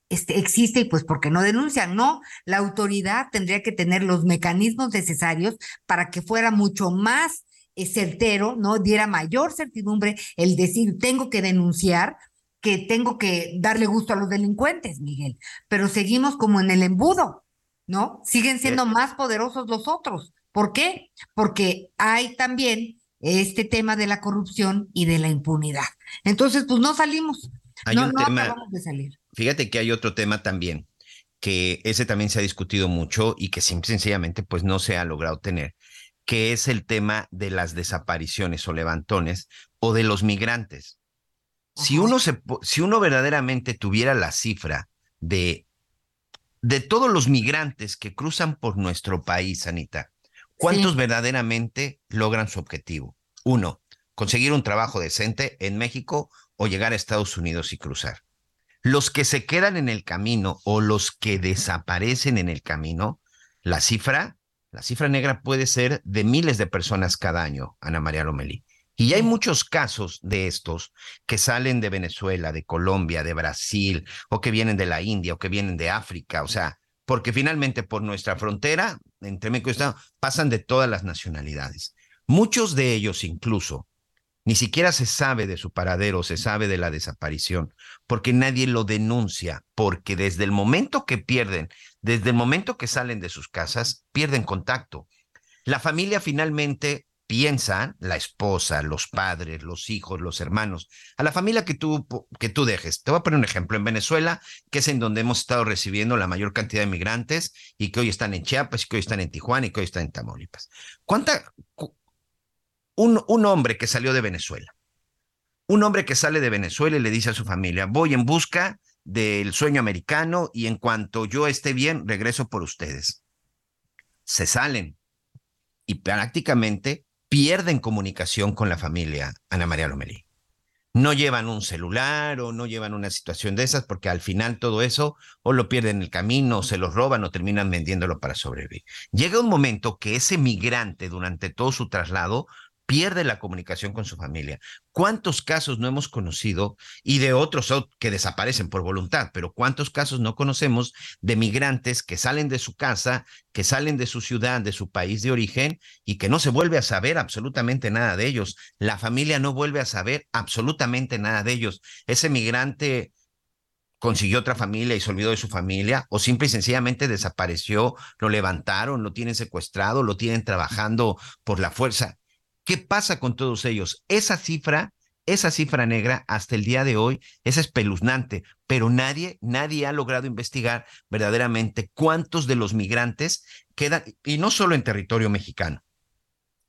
este, existe y pues porque no denuncian. No, la autoridad tendría que tener los mecanismos necesarios para que fuera mucho más eh, certero, ¿no? Diera mayor certidumbre el decir tengo que denunciar que tengo que darle gusto a los delincuentes, Miguel. Pero seguimos como en el embudo, ¿no? Siguen siendo más poderosos los otros. ¿Por qué? Porque hay también este tema de la corrupción y de la impunidad. Entonces, pues no salimos. Hay no, un no tema, acabamos de salir. Fíjate que hay otro tema también, que ese también se ha discutido mucho y que simple, sencillamente pues no se ha logrado tener, que es el tema de las desapariciones o levantones o de los migrantes. Si uno, se, si uno verdaderamente tuviera la cifra de, de todos los migrantes que cruzan por nuestro país, Anita, ¿Cuántos verdaderamente logran su objetivo? Uno, conseguir un trabajo decente en México o llegar a Estados Unidos y cruzar. Los que se quedan en el camino o los que desaparecen en el camino, la cifra, la cifra negra puede ser de miles de personas cada año, Ana María Lomelí. Y hay muchos casos de estos que salen de Venezuela, de Colombia, de Brasil, o que vienen de la India, o que vienen de África, o sea, porque finalmente por nuestra frontera, entre México y Estado, pasan de todas las nacionalidades. Muchos de ellos incluso ni siquiera se sabe de su paradero, se sabe de la desaparición, porque nadie lo denuncia, porque desde el momento que pierden, desde el momento que salen de sus casas, pierden contacto. La familia finalmente piensa, la esposa, los padres, los hijos, los hermanos, a la familia que tú, que tú dejes. Te voy a poner un ejemplo. En Venezuela, que es en donde hemos estado recibiendo la mayor cantidad de migrantes y que hoy están en Chiapas, y que hoy están en Tijuana y que hoy están en Tamaulipas. ¿Cuánta, un, un hombre que salió de Venezuela, un hombre que sale de Venezuela y le dice a su familia, voy en busca del sueño americano y en cuanto yo esté bien, regreso por ustedes. Se salen y prácticamente pierden comunicación con la familia, Ana María Lomelí. No llevan un celular o no llevan una situación de esas porque al final todo eso o lo pierden en el camino, o se lo roban o terminan vendiéndolo para sobrevivir. Llega un momento que ese migrante durante todo su traslado pierde la comunicación con su familia. ¿Cuántos casos no hemos conocido y de otros que desaparecen por voluntad, pero cuántos casos no conocemos de migrantes que salen de su casa, que salen de su ciudad, de su país de origen y que no se vuelve a saber absolutamente nada de ellos? La familia no vuelve a saber absolutamente nada de ellos. Ese migrante consiguió otra familia y se olvidó de su familia, o simple y sencillamente desapareció, lo levantaron, lo tienen secuestrado, lo tienen trabajando por la fuerza. ¿Qué pasa con todos ellos? Esa cifra, esa cifra negra hasta el día de hoy es espeluznante, pero nadie, nadie ha logrado investigar verdaderamente cuántos de los migrantes quedan, y no solo en territorio mexicano,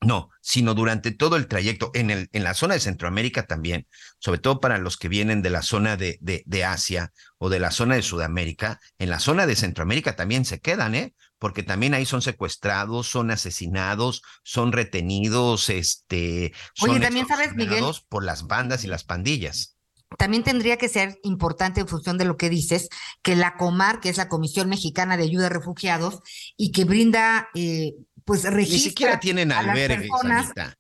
no, sino durante todo el trayecto, en, el, en la zona de Centroamérica también, sobre todo para los que vienen de la zona de, de, de, Asia o de la zona de Sudamérica, en la zona de Centroamérica también se quedan, ¿eh? Porque también ahí son secuestrados, son asesinados, son retenidos, este, Oye, son también sabes, Miguel, por las bandas y las pandillas también tendría que ser importante en función de lo que dices, que la COMAR, que es la Comisión Mexicana de Ayuda a Refugiados, y que brinda, eh, pues registra Ni siquiera tienen albergue,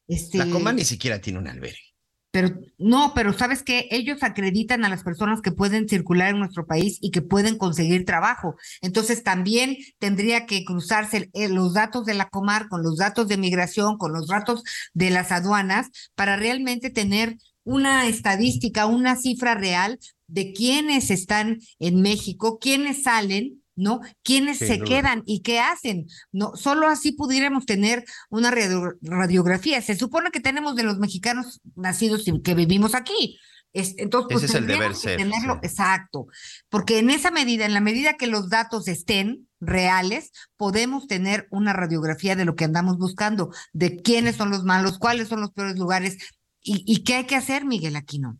este... La COMAR ni siquiera tiene un albergue. Pero no, pero sabes que ellos acreditan a las personas que pueden circular en nuestro país y que pueden conseguir trabajo. Entonces también tendría que cruzarse los datos de la Comar con los datos de migración, con los datos de las aduanas, para realmente tener una estadística, una cifra real de quiénes están en México, quiénes salen, ¿no? ¿Quiénes se quedan y qué hacen? No, solo así pudiéramos tener una radiografía. Se supone que tenemos de los mexicanos nacidos y que vivimos aquí. Es, entonces, pues, Ese es el deber ser. Tenerlo, sí. Exacto. Porque en esa medida, en la medida que los datos estén reales, podemos tener una radiografía de lo que andamos buscando, de quiénes son los malos, cuáles son los peores lugares, ¿Y, ¿Y, qué hay que hacer, Miguel Aquino?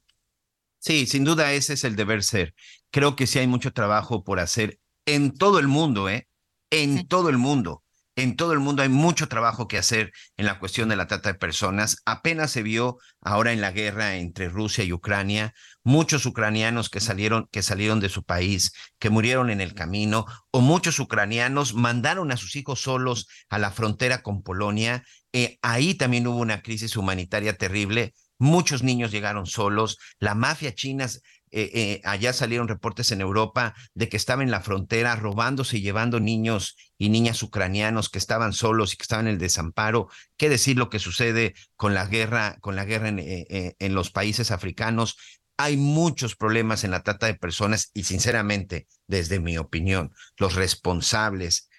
Sí, sin duda ese es el deber ser. Creo que sí hay mucho trabajo por hacer en todo el mundo, ¿eh? En sí. todo el mundo. En todo el mundo hay mucho trabajo que hacer en la cuestión de la trata de personas. Apenas se vio ahora en la guerra entre Rusia y Ucrania, muchos ucranianos que salieron, que salieron de su país, que murieron en el camino, o muchos ucranianos mandaron a sus hijos solos a la frontera con Polonia. Eh, ahí también hubo una crisis humanitaria terrible. Muchos niños llegaron solos. La mafia china eh, eh, allá salieron reportes en Europa de que estaba en la frontera robándose y llevando niños y niñas ucranianos que estaban solos y que estaban en el desamparo. ¿Qué decir lo que sucede con la guerra, con la guerra en, eh, en los países africanos? Hay muchos problemas en la trata de personas y sinceramente, desde mi opinión, los responsables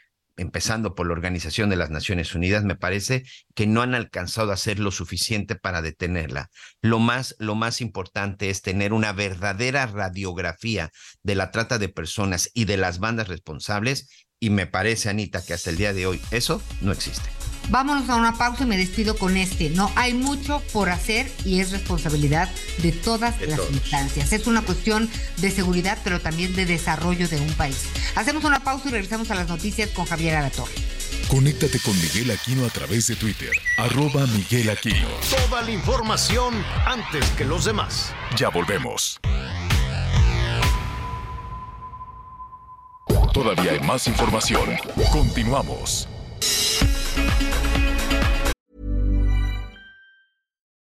empezando por la Organización de las Naciones Unidas, me parece que no han alcanzado a hacer lo suficiente para detenerla. Lo más, lo más importante es tener una verdadera radiografía de la trata de personas y de las bandas responsables, y me parece, Anita, que hasta el día de hoy eso no existe. Vámonos a una pausa y me despido con este. No, hay mucho por hacer y es responsabilidad de todas las instancias. Es una cuestión de seguridad, pero también de desarrollo de un país. Hacemos una pausa y regresamos a las noticias con Javier Alatorre. Conéctate con Miguel Aquino a través de Twitter, arroba Miguel Aquino. Toda la información antes que los demás. Ya volvemos. Todavía hay más información. Continuamos.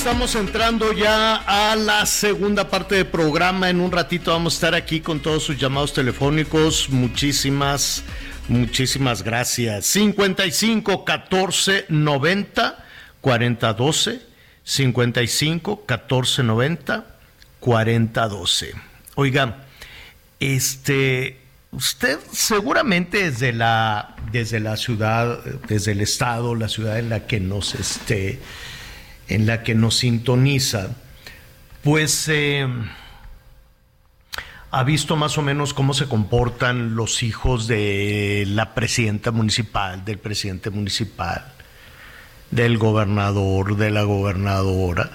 estamos entrando ya a la segunda parte del programa. En un ratito vamos a estar aquí con todos sus llamados telefónicos. Muchísimas, muchísimas gracias. 55 14 90 40 12. 55 14 90 40 12. Oiga, este, usted seguramente desde la, desde la ciudad, desde el estado, la ciudad en la que nos esté en la que nos sintoniza, pues eh, ha visto más o menos cómo se comportan los hijos de la presidenta municipal, del presidente municipal, del gobernador, de la gobernadora.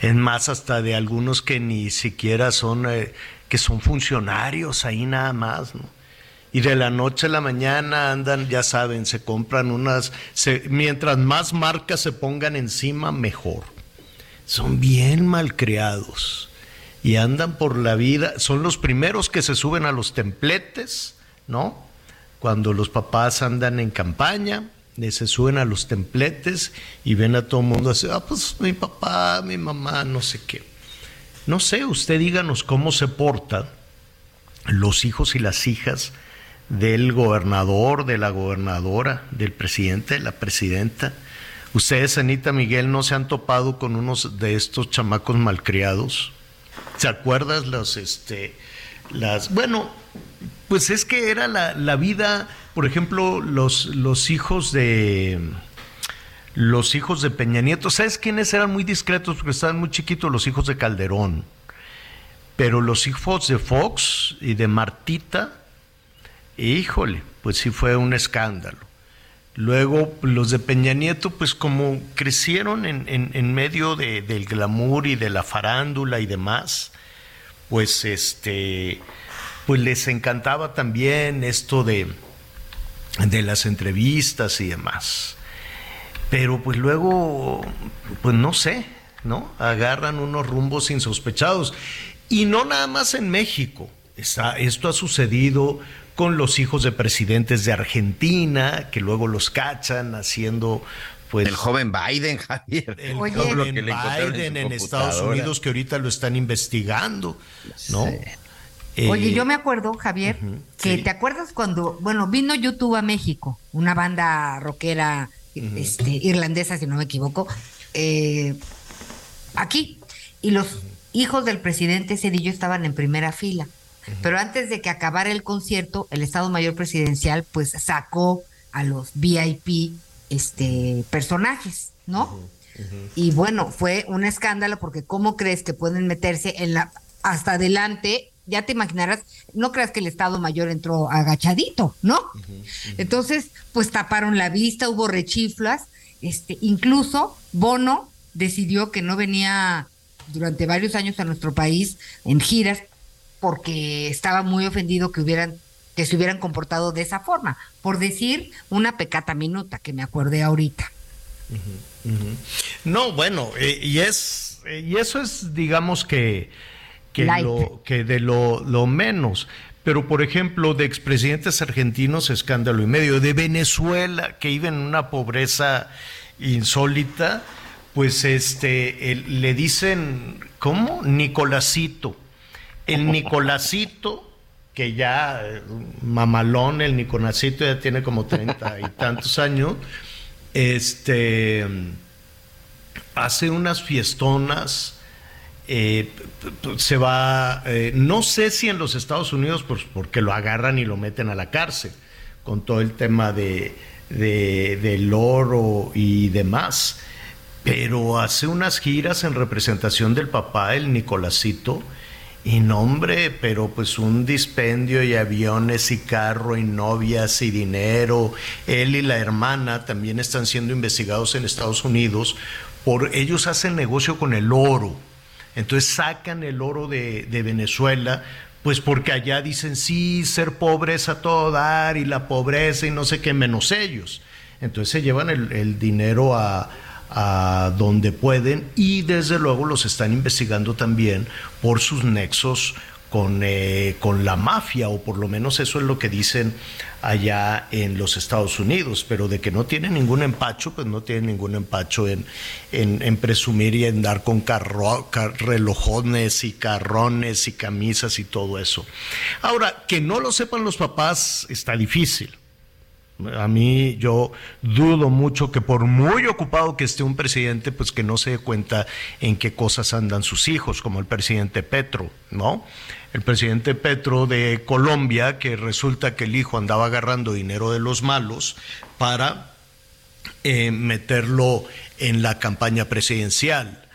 Es más, hasta de algunos que ni siquiera son, eh, que son funcionarios ahí nada más, ¿no? Y de la noche a la mañana andan, ya saben, se compran unas, mientras más marcas se pongan encima, mejor. Son bien malcriados y andan por la vida, son los primeros que se suben a los templetes, ¿no? Cuando los papás andan en campaña, se suben a los templetes y ven a todo el mundo así, ah, pues mi papá, mi mamá, no sé qué. No sé, usted díganos cómo se portan los hijos y las hijas del gobernador, de la gobernadora, del presidente, de la presidenta. Ustedes, Anita Miguel, no se han topado con unos de estos chamacos malcriados. ¿Se acuerdas los, este, las, bueno, pues es que era la, la vida, por ejemplo, los, los hijos de, los hijos de Peña Nieto. ¿Sabes quiénes eran muy discretos porque estaban muy chiquitos? Los hijos de Calderón. Pero los hijos de Fox y de Martita, híjole, pues sí fue un escándalo. Luego los de Peña Nieto, pues como crecieron en, en, medio de, del glamour y de la farándula y demás, pues este, pues les encantaba también esto de, de las entrevistas y demás. Pero pues luego, pues no sé, ¿no? Agarran unos rumbos insospechados. Y no nada más en México. Está, esto ha sucedido con los hijos de presidentes de Argentina, que luego los cachan haciendo pues el joven Biden, Javier. El joven Biden en, Estados Unidos que ahorita lo están investigando, ¿no? Oye, yo me acuerdo, Javier, que te acuerdas cuando, bueno, vino YouTube a México, una banda rockera este, irlandesa, si no me equivoco, eh, aquí, y los hijos del presidente Cedillo estaban en primera fila. Pero antes de que acabara el concierto, el Estado Mayor Presidencial pues sacó a los VIP este personajes, ¿no? Y bueno, fue un escándalo porque ¿cómo crees que pueden meterse en la hasta adelante? Ya te imaginarás, no creas que el Estado Mayor entró agachadito, ¿no? Entonces, pues taparon la vista, hubo rechiflas, este, incluso Bono decidió que no venía durante varios años a nuestro país en giras porque estaba muy ofendido que hubieran que se hubieran comportado de esa forma, por decir una pecata minuta que me acordé ahorita. No, bueno, eh, y es eh, y eso es digamos que que, lo, que de lo, lo menos. Pero, por ejemplo, de expresidentes argentinos, escándalo y medio. De Venezuela, que viven en una pobreza insólita, pues este le dicen, ¿cómo? Nicolásito. El Nicolásito, que ya, eh, mamalón, el Nicolásito ya tiene como treinta y tantos años, este hace unas fiestonas. eh, se va, eh, no sé si en los Estados Unidos, pues porque lo agarran y lo meten a la cárcel, con todo el tema de, de- del oro y demás, pero hace unas giras en representación del papá, el Nicolásito, y no hombre, pero pues un dispendio y aviones y carro y novias y dinero. Él y la hermana también están siendo investigados en Estados Unidos por ellos hacen negocio con el oro. Entonces sacan el oro de, de Venezuela, pues porque allá dicen sí, ser pobre es a todo dar y la pobreza y no sé qué, menos ellos. Entonces se llevan el, el dinero a, a donde pueden y desde luego los están investigando también por sus nexos con, eh, con la mafia, o por lo menos eso es lo que dicen allá en los Estados Unidos, pero de que no tienen ningún empacho, pues no tienen ningún empacho en, en, presumir y en dar con carro- car- relojones y carrones y camisas y todo eso. Ahora, que no lo sepan los papás está difícil. A mí yo dudo mucho que por muy ocupado que esté un presidente, pues que no se dé cuenta en qué cosas andan sus hijos, como el presidente Petro, ¿no? El presidente Petro de Colombia, que resulta que el hijo andaba agarrando dinero de los malos para eh, meterlo en la campaña presidencial.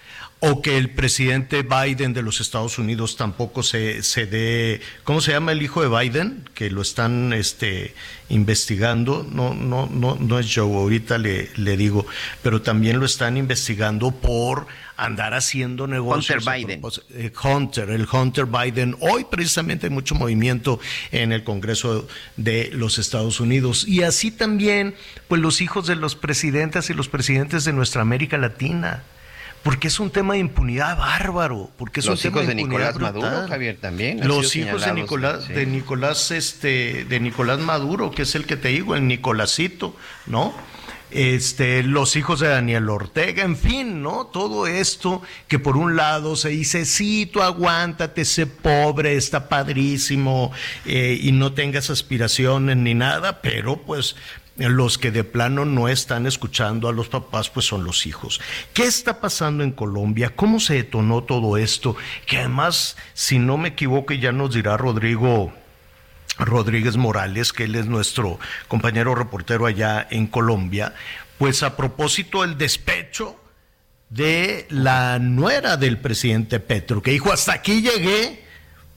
O que el presidente Biden de los Estados Unidos tampoco se, se dé, ¿cómo se llama el hijo de Biden? Que lo están este, investigando. No, no, no, no es Joe, ahorita le, le digo, pero también lo están investigando por andar haciendo negocios. Hunter Biden. Eh, Hunter, el Hunter Biden. Hoy precisamente hay mucho movimiento en el Congreso de los Estados Unidos. Y así también, pues los hijos de los presidentes y los presidentes de nuestra América Latina. Porque es un tema de impunidad bárbaro. Porque es Los un tema hijos de impunidad Nicolás brutal. Maduro, Javier, también Los hijos de Nicolás, sí. de Nicolás, este, de Nicolás Maduro, que es el que te digo, el Nicolásito, ¿no? Este, los hijos de Daniel Ortega, en fin, ¿no? Todo esto que por un lado se dice, sí, tú aguántate, sé pobre, está padrísimo, eh, y no tengas aspiraciones ni nada, pero pues los que de plano no están escuchando a los papás, pues son los hijos. ¿Qué está pasando en Colombia? ¿Cómo se detonó todo esto? Que además, si no me equivoco, ya nos dirá Rodrigo Rodríguez Morales, que él es nuestro compañero reportero allá en Colombia, pues a propósito del despecho de la nuera del presidente Petro, que dijo, hasta aquí llegué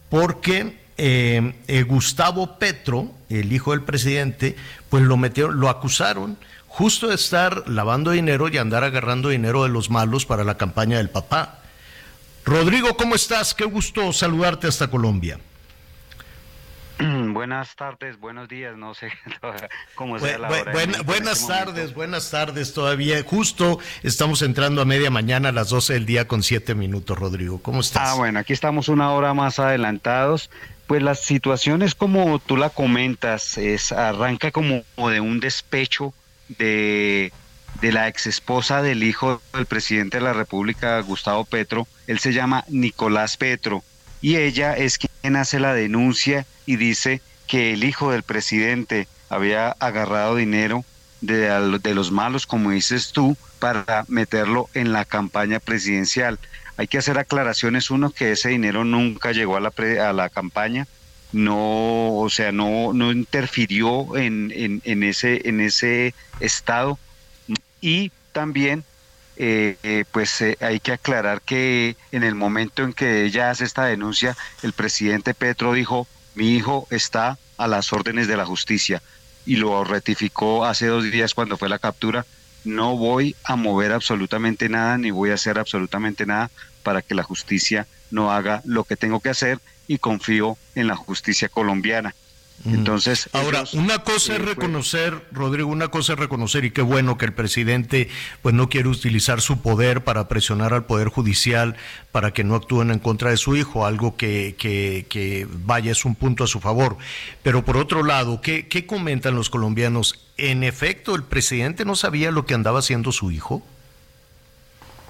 porque eh, eh, Gustavo Petro, el hijo del presidente, pues lo metieron, lo acusaron justo de estar lavando dinero y andar agarrando dinero de los malos para la campaña del papá. Rodrigo, ¿cómo estás? Qué gusto saludarte hasta Colombia. Buenas tardes, buenos días, no sé cómo sea la hora. buena- buenas este momento. tardes, buenas tardes todavía. Justo estamos entrando a media mañana a las 12 del día con 7 minutos, Rodrigo. ¿Cómo estás? Ah, bueno, aquí estamos una hora más adelantados. Pues la situación es como tú la comentas, es arranca como de un despecho de, de la ex esposa del hijo del presidente de la República, Gustavo Petro. Él se llama Nicolás Petro y ella es quien hace la denuncia y dice que el hijo del presidente había agarrado dinero de, de los malos, como dices tú, para meterlo en la campaña presidencial. Hay que hacer aclaraciones, uno, que ese dinero nunca llegó a la, a la campaña, no, o sea, no, no interfirió en, en, ese, en ese estado. Y también, eh, eh, pues eh, hay que aclarar que en el momento en que ella hace esta denuncia, el presidente Petro dijo, mi hijo está a las órdenes de la justicia y lo ratificó hace dos días cuando fue la captura. No voy a mover absolutamente nada ni voy a hacer absolutamente nada para que la justicia no haga lo que tengo que hacer y confío en la justicia colombiana. Entonces, ahora una cosa es pues, reconocer, Rodrigo, una cosa es reconocer y qué bueno que el presidente pues no quiere utilizar su poder para presionar al poder judicial para que no actúen en contra de su hijo, algo que, que, vaya es un punto a su favor. Pero por otro lado, ¿qué, ¿qué comentan los colombianos? ¿En efecto el presidente no sabía lo que andaba haciendo su hijo?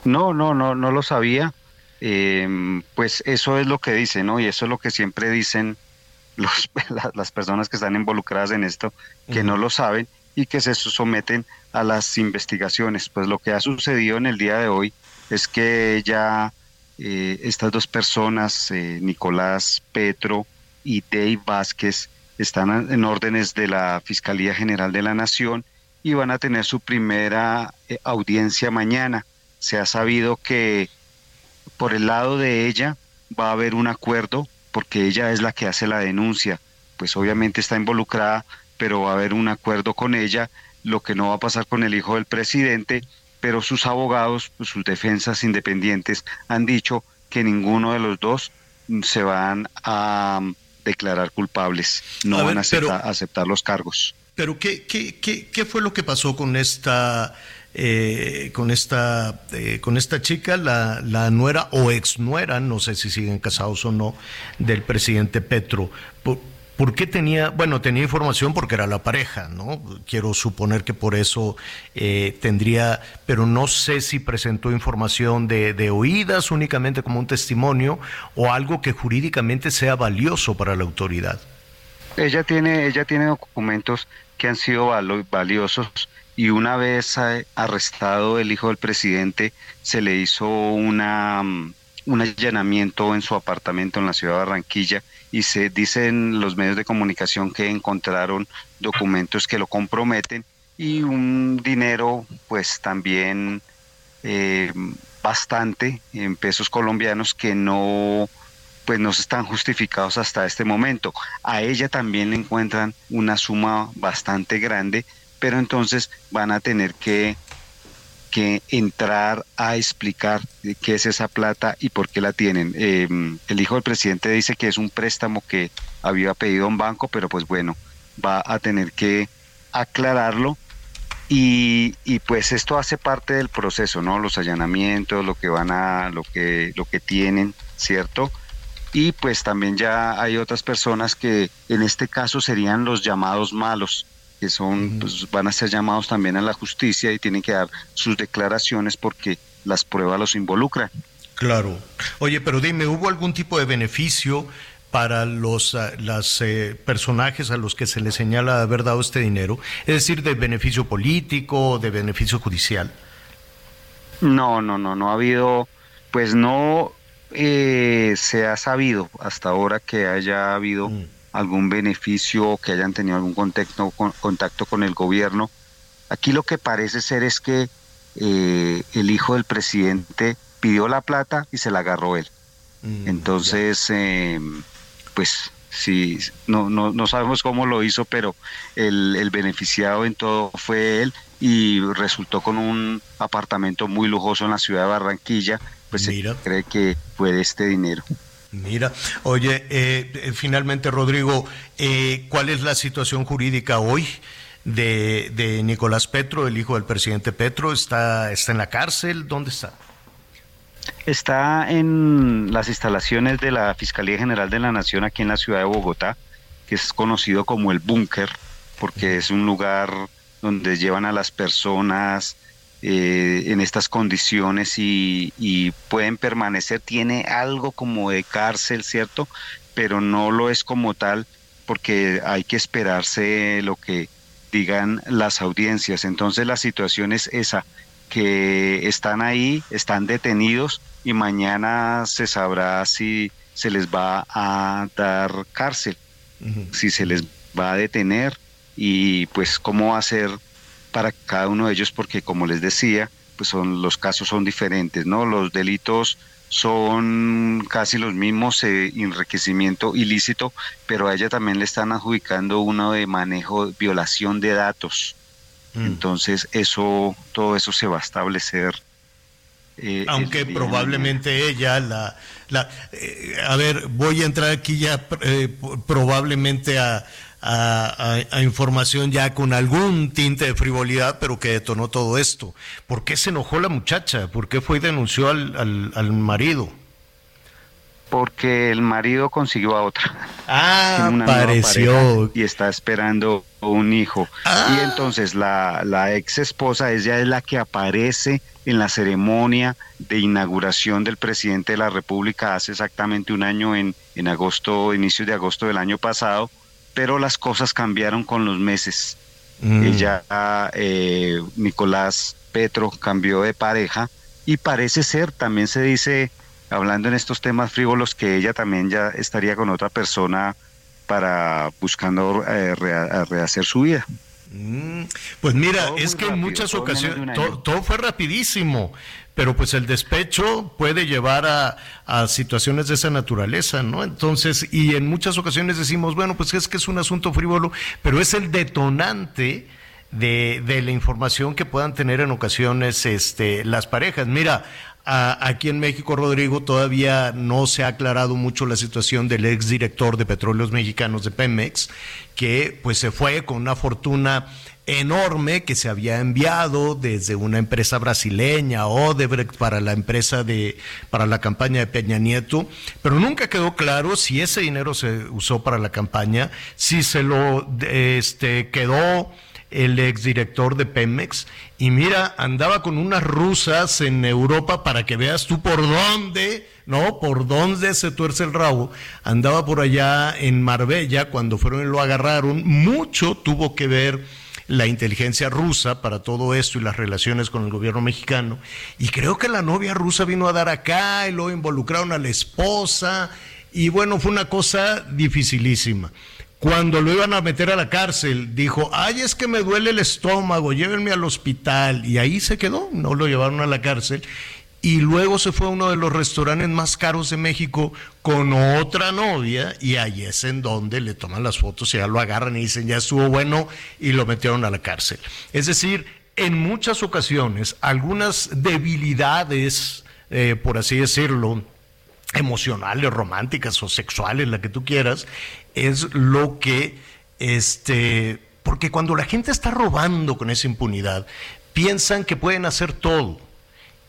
No, no, no, no lo sabía. Eh, pues eso es lo que dicen, ¿no? Y eso es lo que siempre dicen los, las personas que están involucradas en esto, que no lo saben y que se someten a las investigaciones. Pues lo que ha sucedido en el día de hoy es que ya eh, estas dos personas, eh, Nicolás Petro y Dave Vázquez, están en órdenes de la Fiscalía General de la Nación y van a tener su primera eh, audiencia mañana. Se ha sabido que por el lado de ella va a haber un acuerdo porque ella es la que hace la denuncia, pues obviamente está involucrada, pero va a haber un acuerdo con ella, lo que no va a pasar con el hijo del presidente, pero sus abogados, pues, sus defensas independientes han dicho que ninguno de los dos se van a declarar culpables, no van a aceptar, los cargos. Pero ¿qué, qué, qué, qué fue lo que pasó con esta eh, con esta eh, con esta chica, la, la nuera o ex nuera, no sé si siguen casados o no, del presidente Petro. Por, qué tenía, bueno, tenía información porque era la pareja, ¿no? Quiero suponer que por eso eh, tendría, pero no sé si presentó información de, de, oídas únicamente como un testimonio o algo que jurídicamente sea valioso para la autoridad. Ella tiene, ella tiene documentos que han sido valiosos y una vez arrestado el hijo del presidente, se le hizo una, mm, un allanamiento en su apartamento en la ciudad de Barranquilla y se dicen los medios de comunicación que encontraron documentos que lo comprometen y un dinero pues también eh, bastante en pesos colombianos que no pues no están justificados hasta este momento. A ella también le encuentran una suma bastante grande pero entonces van a tener que, que entrar a explicar qué es esa plata y por qué la tienen. Em, el hijo del presidente dice que es un préstamo que había pedido un banco, pero pues bueno, va a tener que aclararlo y, y, pues esto hace parte del proceso, ¿no? Los allanamientos, lo que van a, lo que, lo que tienen, ¿cierto? Y pues también ya hay otras personas que en este caso serían los llamados malos, que son, pues, van a ser llamados también a la justicia y tienen que dar sus declaraciones porque las pruebas los involucran. Claro. Oye, pero dime, ¿hubo algún tipo de beneficio para los ah, las, eh, personajes a los que se les señala haber dado este dinero? Es decir, de beneficio político, de beneficio judicial. No, no, no, no ha habido, pues no eh, se ha sabido hasta ahora que haya habido mm algún beneficio, que hayan tenido algún contacto con, contacto con el gobierno. Aquí lo que parece ser es que eh, el hijo del presidente pidió la plata y se la agarró él. Mm, Entonces, em, pues sí, no, no, no sabemos cómo lo hizo, pero el, el beneficiado en todo fue él y resultó con un apartamento muy lujoso en la ciudad de Barranquilla, pues se cree que fue de este dinero. Mira, oye, eh, eh, finalmente, Rodrigo, eh, ¿cuál es la situación jurídica hoy de, de, Nicolás Petro, el hijo del presidente Petro? ¿Está, ¿Está en la cárcel? ¿Dónde está? Está en las instalaciones de la Fiscalía General de la Nación aquí en la ciudad de Bogotá, que es conocido como el búnker, porque es un lugar donde llevan a las personas eh, en estas condiciones y, pueden permanecer. Tiene algo como de cárcel, ¿cierto? Pero no lo es como tal porque hay que esperarse lo que digan las audiencias. Entonces la situación es esa. que están ahí, están detenidos y mañana se sabrá si se les va a dar cárcel, si se les va a detener y pues cómo hacer para cada uno de ellos porque como les decía, pues son los casos son diferentes, ¿no? Los delitos son casi los mismos, eh, enriquecimiento ilícito, pero a ella también le están adjudicando uno de manejo, violación de datos. Mm. Entonces, eso, todo eso se va a establecer. Eh, Aunque probablemente ella, la, la eh, a ver, voy a entrar aquí ya probablemente a, a, información ya con algún tinte de frivolidad, pero que detonó todo esto. ¿Por qué se enojó la muchacha? ¿Por qué fue y denunció al, al, marido? Porque el marido consiguió a otra. Ah, pareció. Y está esperando un hijo. Y Ah. entonces la, la ex esposa, ella es la que aparece en la ceremonia de inauguración del presidente de la República hace exactamente un año, en, en agosto, inicios de agosto del año pasado, pero las cosas cambiaron con los meses. Mm. Ella, eh, Nicolás Petro, cambió de pareja y parece ser, también se dice, hablando en estos temas frívolos, que ella también ya estaría con otra persona para buscando eh, rehacer su vida. Mm, Pues mira, Todo es que en rápido, muchas en ocasiones todo, fue rapidísimo, pero pues el despecho puede llevar a, a situaciones de esa naturaleza, ¿no? Entonces, y en muchas ocasiones decimos, bueno, pues es que es un asunto frívolo, pero es el detonante de, de la información que puedan tener en ocasiones este, las parejas. Mira, aquí en México, Rodrigo, todavía no se ha aclarado mucho la situación del exdirector de Petróleos Mexicanos de Pemex, que pues se fue con una fortuna enorme que se había enviado desde una empresa brasileña, Odebrecht, para la empresa de, para la campaña de Peña Nieto, pero nunca quedó claro si ese dinero se usó para la campaña, si se lo este, quedó el exdirector de Pemex, y mira, andaba con unas rusas en Europa para que veas tú por dónde, ¿no? Por dónde se tuerce el rabo. Andaba por allá en Marbella cuando fueron y lo agarraron. Mucho tuvo que ver la inteligencia rusa para todo esto y las relaciones con el gobierno mexicano. Y creo que la novia rusa vino a dar acá y luego involucraron a la esposa. Y bueno, fue una cosa dificilísima. Cuando lo iban a meter a la cárcel, dijo, ay, es que me duele el estómago, llévenme al hospital. Y ahí se quedó, no lo llevaron a la cárcel. Y luego se fue a uno de los restaurantes más caros de México con otra novia y ahí es en donde le toman las fotos y ya lo agarran y dicen, ya estuvo bueno y lo metieron a la cárcel. Es decir, en muchas ocasiones, algunas debilidades, eh, por así decirlo, emocionales, románticas o sexuales, la que tú quieras, es lo que, este, porque cuando la gente está robando con esa impunidad, piensan que pueden hacer todo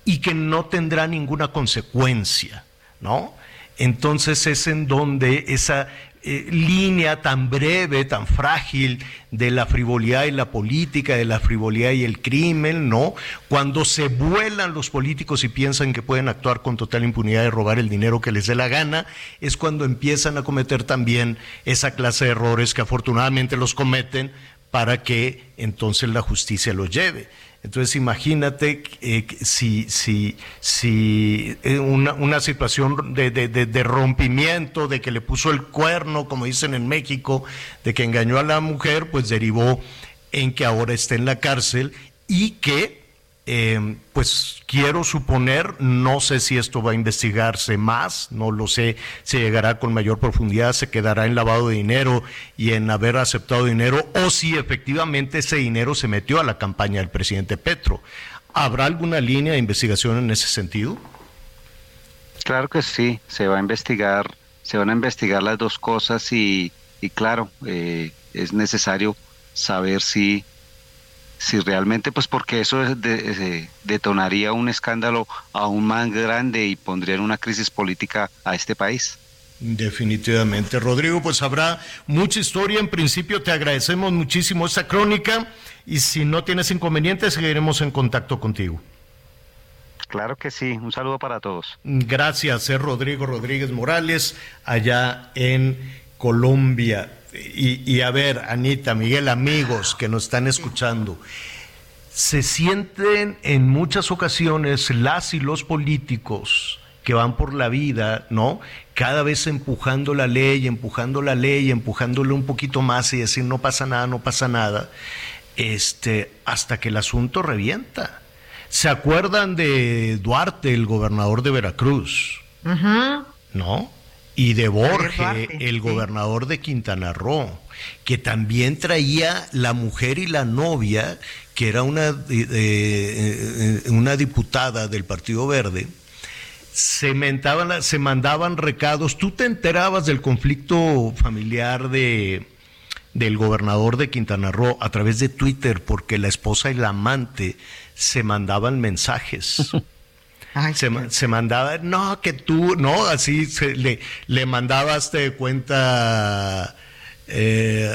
y que no tendrá ninguna consecuencia, ¿no? Entonces es en donde esa eh, línea tan breve, tan frágil de la frivolidad y la política, de la frivolidad y el crimen, ¿no? Cuando se vuelan los políticos y piensan que pueden actuar con total impunidad y robar el dinero que les dé la gana, es cuando empiezan a cometer también esa clase de errores que afortunadamente los cometen para que entonces la justicia los lleve. Entonces imagínate eh, si, si, si eh, una, una situación de, de- de- de rompimiento, de que le puso el cuerno, como dicen en México, de que engañó a la mujer, pues derivó en que ahora está en la cárcel y que, eh, pues quiero suponer, no sé si esto va a investigarse más, no lo sé, se llegará con mayor profundidad, se quedará en lavado de dinero y en haber aceptado dinero, o si efectivamente ese dinero se metió a la campaña del presidente Petro. ¿Habrá alguna línea de investigación en ese sentido? Claro que sí, se va a investigar, se van a investigar las dos cosas y, y claro, eh, es necesario saber si, si realmente, pues porque eso es de- eh, detonaría un escándalo aún más grande y pondría en una crisis política a este país. Definitivamente, Rodrigo, pues habrá mucha historia. En principio te agradecemos muchísimo esta crónica y si no tienes inconvenientes seguiremos en contacto contigo. Claro que sí, un saludo para todos. Gracias, es Rodrigo Rodríguez Morales, allá en Colombia. Y, y a ver, Anita, Miguel, amigos que nos están escuchando, se sienten en muchas ocasiones las y los políticos que van por la vida, ¿no? Cada vez empujando la ley, empujando la ley, empujándole un poquito más y decir no pasa nada, no pasa nada, este, hasta que el asunto revienta. ¿Se acuerdan de Duarte, el gobernador de Veracruz? ¿No? Y de Borges, el gobernador de Quintana Roo, que también traía la mujer y la novia, que era una, eh, eh, una diputada del Partido Verde, se, mentaban, se mandaban recados. Tú te enterabas del conflicto familiar de, del gobernador de Quintana Roo a través de Twitter porque la esposa y la amante se mandaban mensajes. se, se, mandaba, no, que tú, no, así se, le, le mandabas, te cuenta, eh,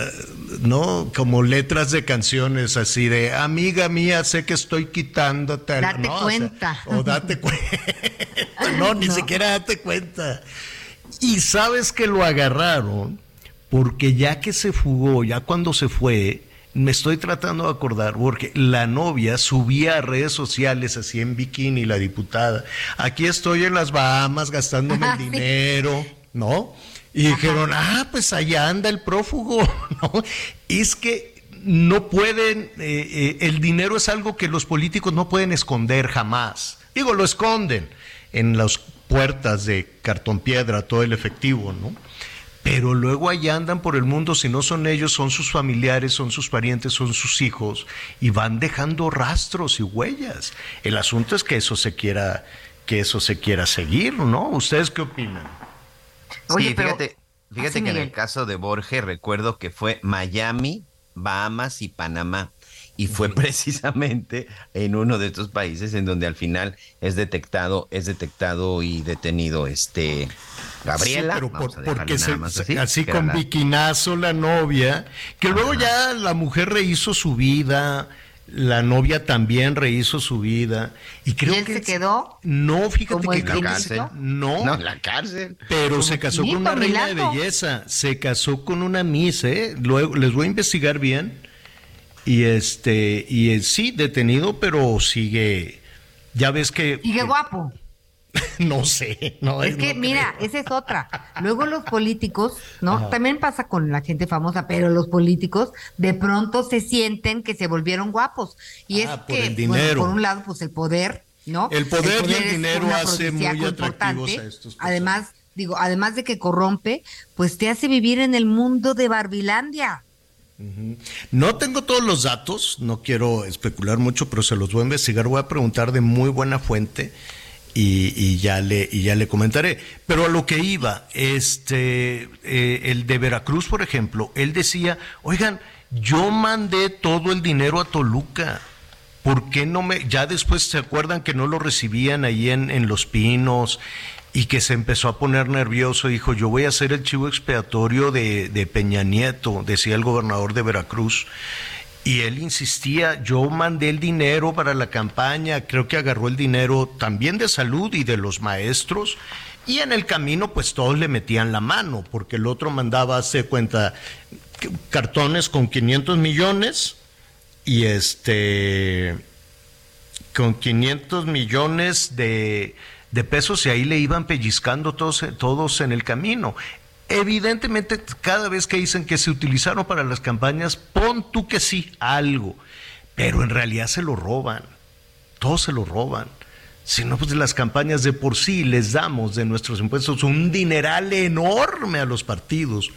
no, como letras de canciones así de, amiga mía, sé que estoy quitándote. Date cuenta. O, date cuenta. no, ni siquiera date cuenta. Y sabes que lo agarraron porque ya que se fugó, ya cuando se fue, me estoy tratando de acordar, porque la novia subía a redes sociales así en bikini, la diputada, aquí estoy en las Bahamas gastándome el dinero, ¿no? Y dijeron, ah, pues allá anda el prófugo, ¿no? es que no pueden, eh, eh, el dinero es algo que los políticos no pueden esconder jamás. Digo, lo esconden en las puertas de cartón piedra, todo el efectivo, ¿no? Pero luego allá andan por el mundo, si no son ellos, son sus familiares, son sus parientes, son sus hijos, y van dejando rastros y huellas. El asunto es que eso se quiera, que eso se quiera seguir, ¿no? ¿Ustedes qué opinan? Oye, sí, fíjate, fíjate que en el caso de Borges recuerdo que fue Miami, Bahamas y Panamá. Y fue precisamente en uno de estos países en donde al final es detectado, es detectado y detenido este Gabriela. pero porque así, con Viquinazo la novia, que luego ya la mujer rehizo su vida, la novia también rehizo su vida y creo él que se quedó no fíjate que en la cárcel no. No en la cárcel. Pero se casó con una reina de belleza se casó con una miss ¿eh? luego les voy a investigar bien y este y sí detenido pero sigue ya ves que sigue guapo no sé, no es que mira, esa es otra. Luego los políticos, ¿no? También pasa con la gente famosa, pero los políticos de pronto se sienten que se volvieron guapos y Ah, es por que el bueno, dinero. por un lado pues el poder, ¿no? El poder y el dinero hace muy atractivos a importante. estos Además, digo, además de que corrompe, pues te hace vivir en el mundo de Barbilandia. No tengo todos los datos, no quiero especular mucho, pero se los voy a investigar, voy a preguntar de muy buena fuente y, y ya le y ya le comentaré. Pero a lo que iba, este eh, el de Veracruz, por ejemplo, él decía, oigan, yo mandé todo el dinero a Toluca. ¿Por qué no me.? Ya después se acuerdan que no lo recibían ahí en, en Los Pinos y que se empezó a poner nervioso. Dijo: Yo voy a ser el chivo expiatorio de, de Peña Nieto, decía el gobernador de Veracruz. Y él insistía: Yo mandé el dinero para la campaña. Creo que agarró el dinero también de salud y de los maestros. Y en el camino, pues todos le metían la mano, porque el otro mandaba, hace cuenta, cartones con 500 millones y este con 500 millones de, de pesos y ahí le iban pellizcando todos, todos en el camino. Evidentemente, cada vez que dicen que se utilizaron para las campañas, pon tú que sí, algo, pero en realidad se lo roban, todos se lo roban. Si no, pues las campañas de por sí les damos de nuestros impuestos un dineral enorme a los partidos.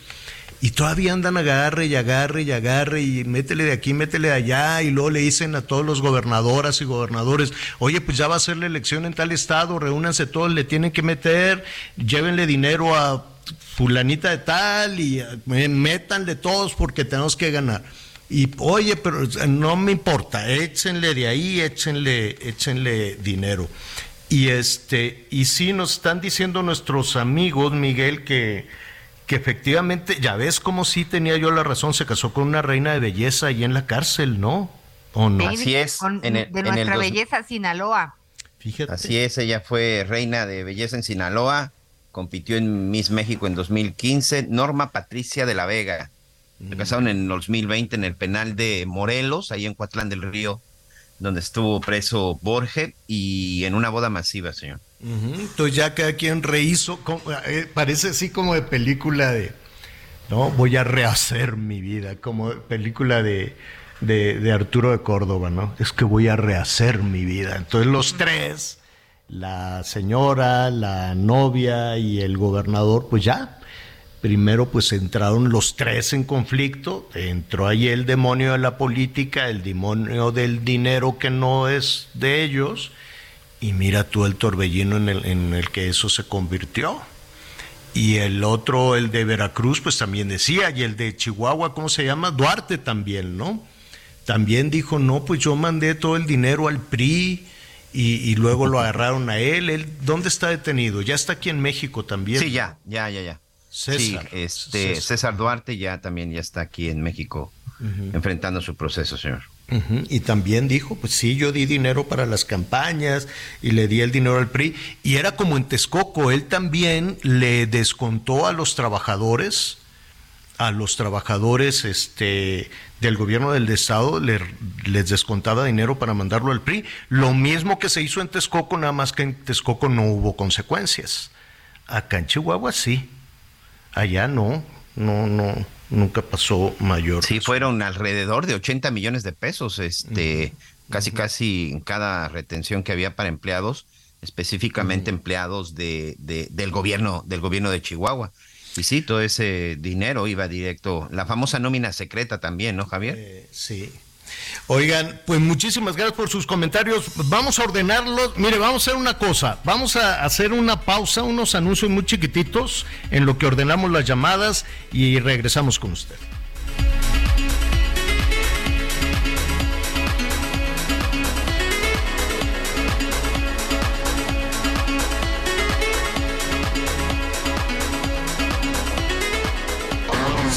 Y todavía andan agarre y agarre y agarre y métele de aquí, métele de allá y luego le dicen a todos los gobernadoras y gobernadores, oye, pues ya va a ser la elección en tal estado, reúnanse todos, le tienen que meter, llévenle dinero a fulanita de tal y eh, métanle todos porque tenemos que ganar. Y oye, pero no me importa, échenle de ahí, échenle, échenle dinero. Y este, y sí nos están diciendo nuestros amigos, Miguel, que que efectivamente, ya ves cómo sí tenía yo la razón, se casó con una reina de belleza ahí en la cárcel, ¿no? ¿O no? Así es. Con- en el- de en el nuestra dos- belleza Sinaloa. Fíjate. Así es, ella fue reina de belleza en Sinaloa, compitió en Miss México en 2015, Norma Patricia de la Vega. Se casaron en 2020 en el penal de Morelos, ahí en Coatlán del Río. donde estuvo preso Borge y en una boda masiva, señor. Entonces ya cada quien rehizo, eh, parece así como de película de, ¿no? Voy a rehacer mi vida, como película de, de, de Arturo de Córdoba, ¿no? Es que voy a rehacer mi vida. Entonces los tres, la señora, la novia y el gobernador, pues ya, primero pues entraron los tres en conflicto, entró ahí el demonio de la política, el demonio del dinero que no es de ellos, y mira tú el torbellino en el, en el que eso se convirtió. Y el otro, el de Veracruz, pues también decía, y el de Chihuahua, ¿cómo se llama? Duarte también, ¿no? También dijo, no, pues yo mandé todo el dinero al PRI y, y luego lo agarraron a él. él. ¿Dónde está detenido? Ya está aquí en México también. Sí, ya, ya, ya, ya. César. Sí, este, César. Duarte ya también ya está aquí en México enfrentando su proceso, señor. Y también dijo, pues sí, yo di dinero para las campañas y le di el dinero al PRI. Y era como en Texcoco, él también le descontó a los trabajadores, a los trabajadores este, del gobierno del Estado, le- les descontaba dinero para mandarlo al PRI. Lo mismo que se hizo en Texcoco, nada más que en Texcoco no hubo consecuencias. Acá en Chihuahua sí, allá no, no, no, nunca pasó mayor. Sí, fueron alrededor de 80 millones de pesos, este, casi casi en cada retención que había para empleados, específicamente empleados de, de- del gobierno, del gobierno de Chihuahua. Y sí, todo ese dinero iba directo, la famosa nómina secreta también, ¿no, Javier? Eh, sí. Oigan, pues muchísimas gracias por sus comentarios. Vamos a ordenarlos. Mire, vamos a hacer una cosa. Vamos a hacer una pausa, unos anuncios muy chiquititos en lo que ordenamos las llamadas y regresamos con usted.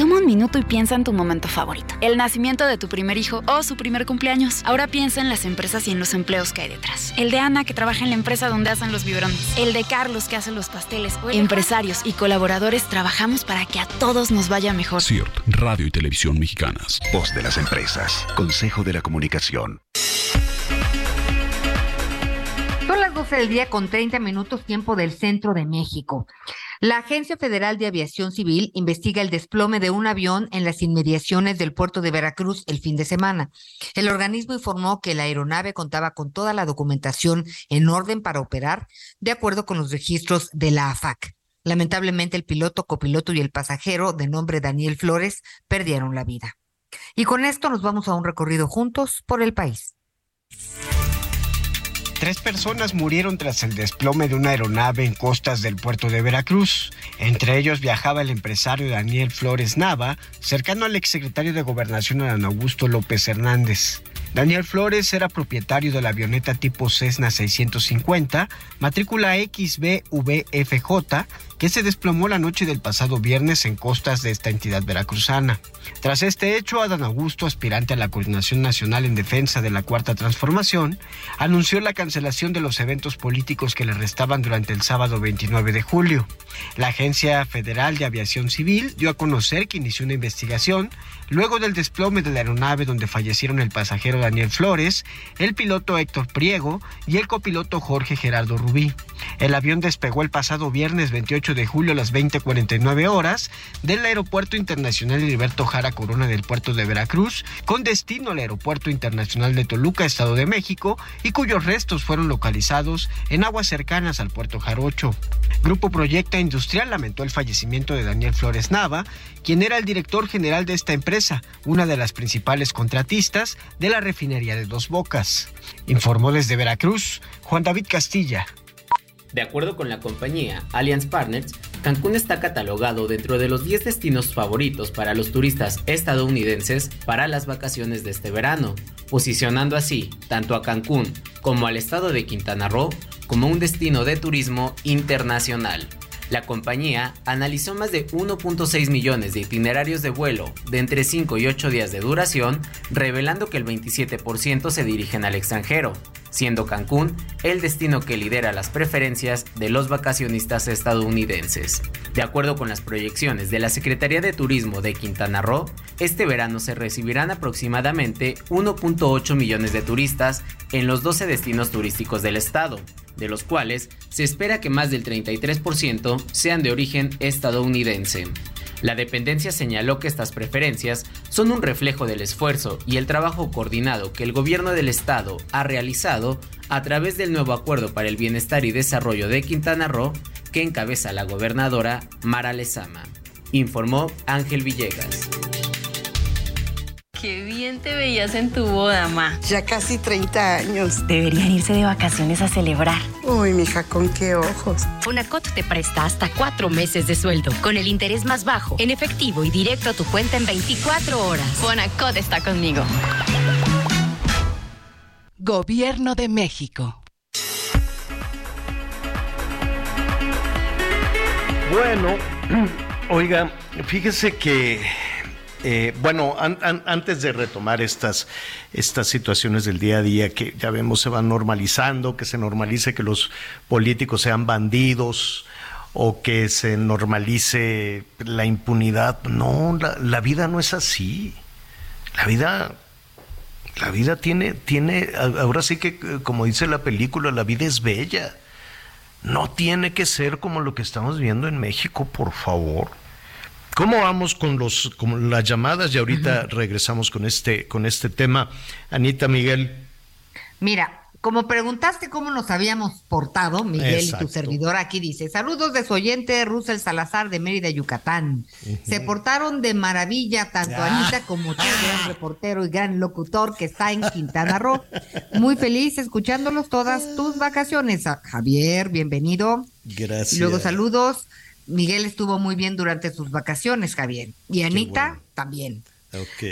Toma un minuto y piensa en tu momento favorito. El nacimiento de tu primer hijo o su primer cumpleaños. Ahora piensa en las empresas y en los empleos que hay detrás. El de Ana que trabaja en la empresa donde hacen los biberones. El de Carlos que hace los pasteles. Empresarios y colaboradores trabajamos para que a todos nos vaya mejor. CIRT, Radio y Televisión Mexicanas. Voz de las empresas. Consejo de la Comunicación. Son las 12 del día con 30 minutos tiempo del centro de México. La Agencia Federal de Aviación Civil investiga el desplome de un avión en las inmediaciones del puerto de Veracruz el fin de semana. El organismo informó que la aeronave contaba con toda la documentación en orden para operar, de acuerdo con los registros de la AFAC. Lamentablemente, el piloto, copiloto y el pasajero, de nombre Daniel Flores, perdieron la vida. Y con esto nos vamos a un recorrido juntos por el país. Tres personas murieron tras el desplome de una aeronave en costas del puerto de Veracruz. Entre ellos viajaba el empresario Daniel Flores Nava, cercano al exsecretario de Gobernación Adán Augusto López Hernández. Daniel Flores era propietario de la avioneta tipo Cessna 650, matrícula XBVFJ, que se desplomó la noche del pasado viernes en costas de esta entidad veracruzana. Tras este hecho, Adán Augusto, aspirante a la Coordinación Nacional en Defensa de la Cuarta Transformación, anunció la cancelación de los eventos políticos que le restaban durante el sábado 29 de julio. La Agencia Federal de Aviación Civil dio a conocer que inició una investigación luego del desplome de la aeronave donde fallecieron el pasajero Daniel Flores, el piloto Héctor Priego y el copiloto Jorge Gerardo Rubí. El avión despegó el pasado viernes 28 de julio a las 20:49 horas del Aeropuerto Internacional Heriberto Jara Corona del puerto de Veracruz con destino al Aeropuerto Internacional de Toluca, Estado de México, y cuyos restos fueron localizados en aguas cercanas al puerto Jarocho. Grupo Proyecta Industrial lamentó el fallecimiento de Daniel Flores Nava, quien era el director general de esta empresa, una de las principales contratistas de la refinería de Dos Bocas. Informó desde Veracruz Juan David Castilla. De acuerdo con la compañía Allianz Partners, Cancún está catalogado dentro de los 10 destinos favoritos para los turistas estadounidenses para las vacaciones de este verano, posicionando así tanto a Cancún como al estado de Quintana Roo como un destino de turismo internacional. La compañía analizó más de 1.6 millones de itinerarios de vuelo de entre 5 y 8 días de duración, revelando que el 27% se dirigen al extranjero. siendo Cancún el destino que lidera las preferencias de los vacacionistas estadounidenses. De acuerdo con las proyecciones de la Secretaría de Turismo de Quintana Roo, este verano se recibirán aproximadamente 1.8 millones de turistas en los 12 destinos turísticos del estado, de los cuales se espera que más del 33% sean de origen estadounidense. La dependencia señaló que estas preferencias son un reflejo del esfuerzo y el trabajo coordinado que el gobierno del estado ha realizado a través del nuevo acuerdo para el bienestar y desarrollo de Quintana Roo que encabeza la gobernadora Mara Lezama, informó Ángel Villegas. Qué bien te veías en tu boda, ma. Ya casi 30 años. Deberían irse de vacaciones a celebrar. Uy, mija, con qué ojos. Fonacot te presta hasta cuatro meses de sueldo, con el interés más bajo, en efectivo y directo a tu cuenta en 24 horas. Fonacot está conmigo. Gobierno de México. Bueno, oiga, fíjese que eh, bueno, antes de retomar estas, estas situaciones del día a día que ya vemos se van normalizando, que se normalice que los políticos sean bandidos o que se normalice la impunidad. No, la, la vida no es así. La vida, la vida tiene, tiene, ahora sí que como dice la película, la vida es bella. No tiene que ser como lo que estamos viendo en México, por favor. ¿Cómo vamos con los con las llamadas? Y ahorita regresamos con este con este tema. Anita Miguel. Mira, como preguntaste cómo nos habíamos portado, Miguel y tu servidor aquí dice, saludos de su oyente Russell Salazar de Mérida, Yucatán. Se portaron de maravilla tanto Anita como tú, gran reportero y gran locutor que está en Quintana Roo. Muy feliz escuchándolos todas tus vacaciones. Javier, bienvenido. Gracias. Y luego saludos Miguel estuvo muy bien durante sus vacaciones, Javier. Y Anita también.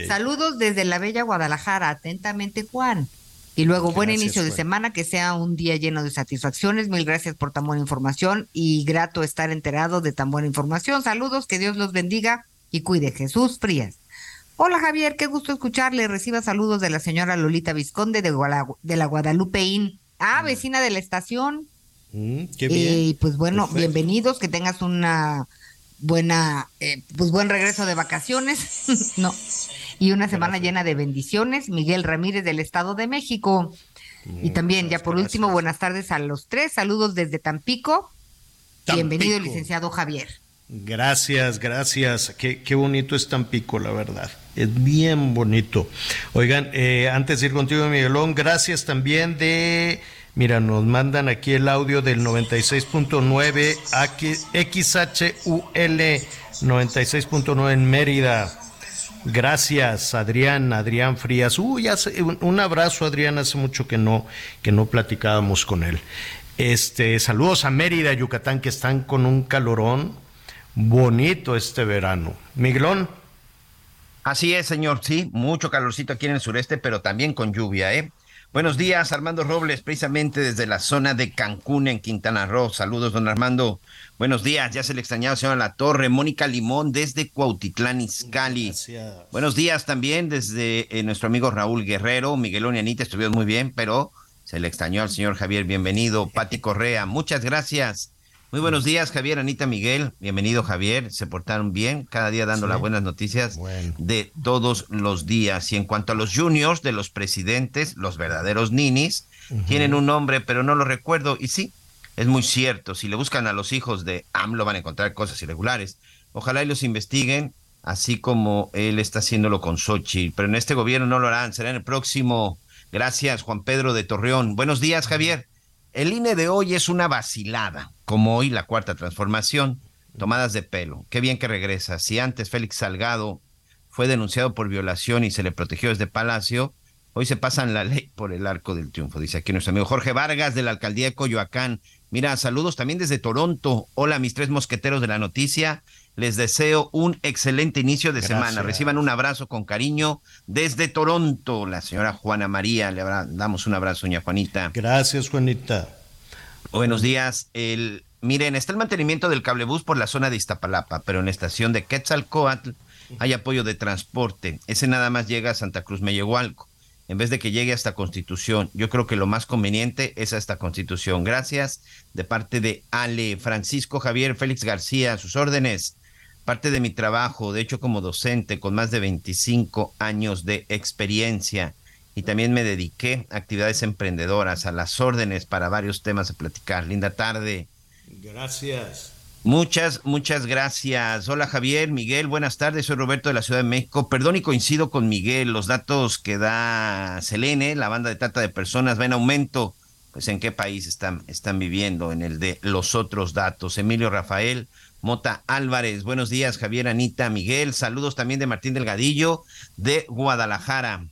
Saludos desde la bella Guadalajara. Atentamente, Juan. Y luego, buen inicio de semana, que sea un día lleno de satisfacciones. Mil gracias por tan buena información y grato estar enterado de tan buena información. Saludos, que Dios los bendiga y cuide. Jesús Frías. Hola Javier, qué gusto escucharle. Reciba saludos de la señora Lolita Visconde de, de la Guadalupeín. Ah, vecina de la estación. Mm, y pues bueno, bienvenidos, que tengas una buena, eh, pues buen regreso de vacaciones, no, y una semana llena de bendiciones. Miguel Ramírez del Estado de México. y también, ya por último, buenas tardes a los tres. Saludos desde Tampico. Bienvenido, licenciado Javier. Gracias, gracias. Qué, qué, bonito es Tampico, la verdad. Es bien bonito. Oigan, eh, antes de ir contigo, Miguelón, gracias también de Mira, nos mandan aquí el audio del 96.9 XHUL 96.9 en Mérida. Gracias, Adrián, Adrián Frías. Uy, un, abrazo, Adrián, hace mucho que no, que no platicábamos con él. Este, saludos a Mérida, Yucatán, que están con un calorón bonito este verano. Miguelón. Así es, señor, sí, mucho calorcito aquí en el sureste, pero también con lluvia, ¿eh? Buenos días, Armando Robles, precisamente desde la zona de Cancún, en Quintana Roo. Saludos, don Armando. Buenos días, ya se le extrañaba, señora La Torre. Mónica Limón, desde Cuautitlán, Izcalli. Buenos días también desde eh, nuestro amigo Raúl Guerrero. Miguelón y Anita estuvieron muy bien, pero se le extrañó al señor Javier. Bienvenido. Pati Correa, muchas gracias. Muy buenos días, Javier, Anita, Miguel. Bienvenido, Javier. Se portaron bien, cada día dando las buenas noticias de todos los días. Y en cuanto a los juniors de los presidentes, los verdaderos ninis, tienen un nombre, pero no lo recuerdo. Y sí, es muy cierto. Si le buscan a los hijos de AMLO, van a encontrar cosas irregulares. Ojalá y los investiguen, así como él está haciéndolo con Sochi. Pero en este gobierno no lo harán. Será en el próximo. Gracias, Juan Pedro de Torreón. Buenos días, Javier. El INE de hoy es una vacilada, como hoy la cuarta transformación, tomadas de pelo. Qué bien que regresa. Si antes Félix Salgado fue denunciado por violación y se le protegió desde Palacio, hoy se pasan la ley por el arco del triunfo, dice aquí nuestro amigo Jorge Vargas de la alcaldía de Coyoacán. Mira, saludos también desde Toronto. Hola, mis tres mosqueteros de la noticia. Les deseo un excelente inicio de semana. Reciban un abrazo con cariño desde Toronto. La señora Juana María, le damos un abrazo, doña Juanita. Gracias, Juanita. Buenos días. El, miren, está el mantenimiento del cablebús por la zona de Iztapalapa, pero en la estación de Quetzalcoatl hay apoyo de transporte. Ese nada más llega a Santa Cruz Mellehualco. en vez de que llegue a esta constitución. Yo creo que lo más conveniente es a esta constitución. Gracias de parte de Ale, Francisco Javier Félix García, sus órdenes. Parte de mi trabajo, de hecho como docente con más de 25 años de experiencia y también me dediqué a actividades emprendedoras, a las órdenes para varios temas a platicar. Linda tarde. Gracias. Muchas, muchas gracias. Hola Javier, Miguel, buenas tardes. Soy Roberto de la Ciudad de México. Perdón y coincido con Miguel. Los datos que da Selene, la banda de trata de personas, va en aumento. Pues en qué país están, están viviendo, en el de los otros datos. Emilio Rafael, Mota Álvarez, buenos días, Javier, Anita, Miguel. Saludos también de Martín Delgadillo de Guadalajara.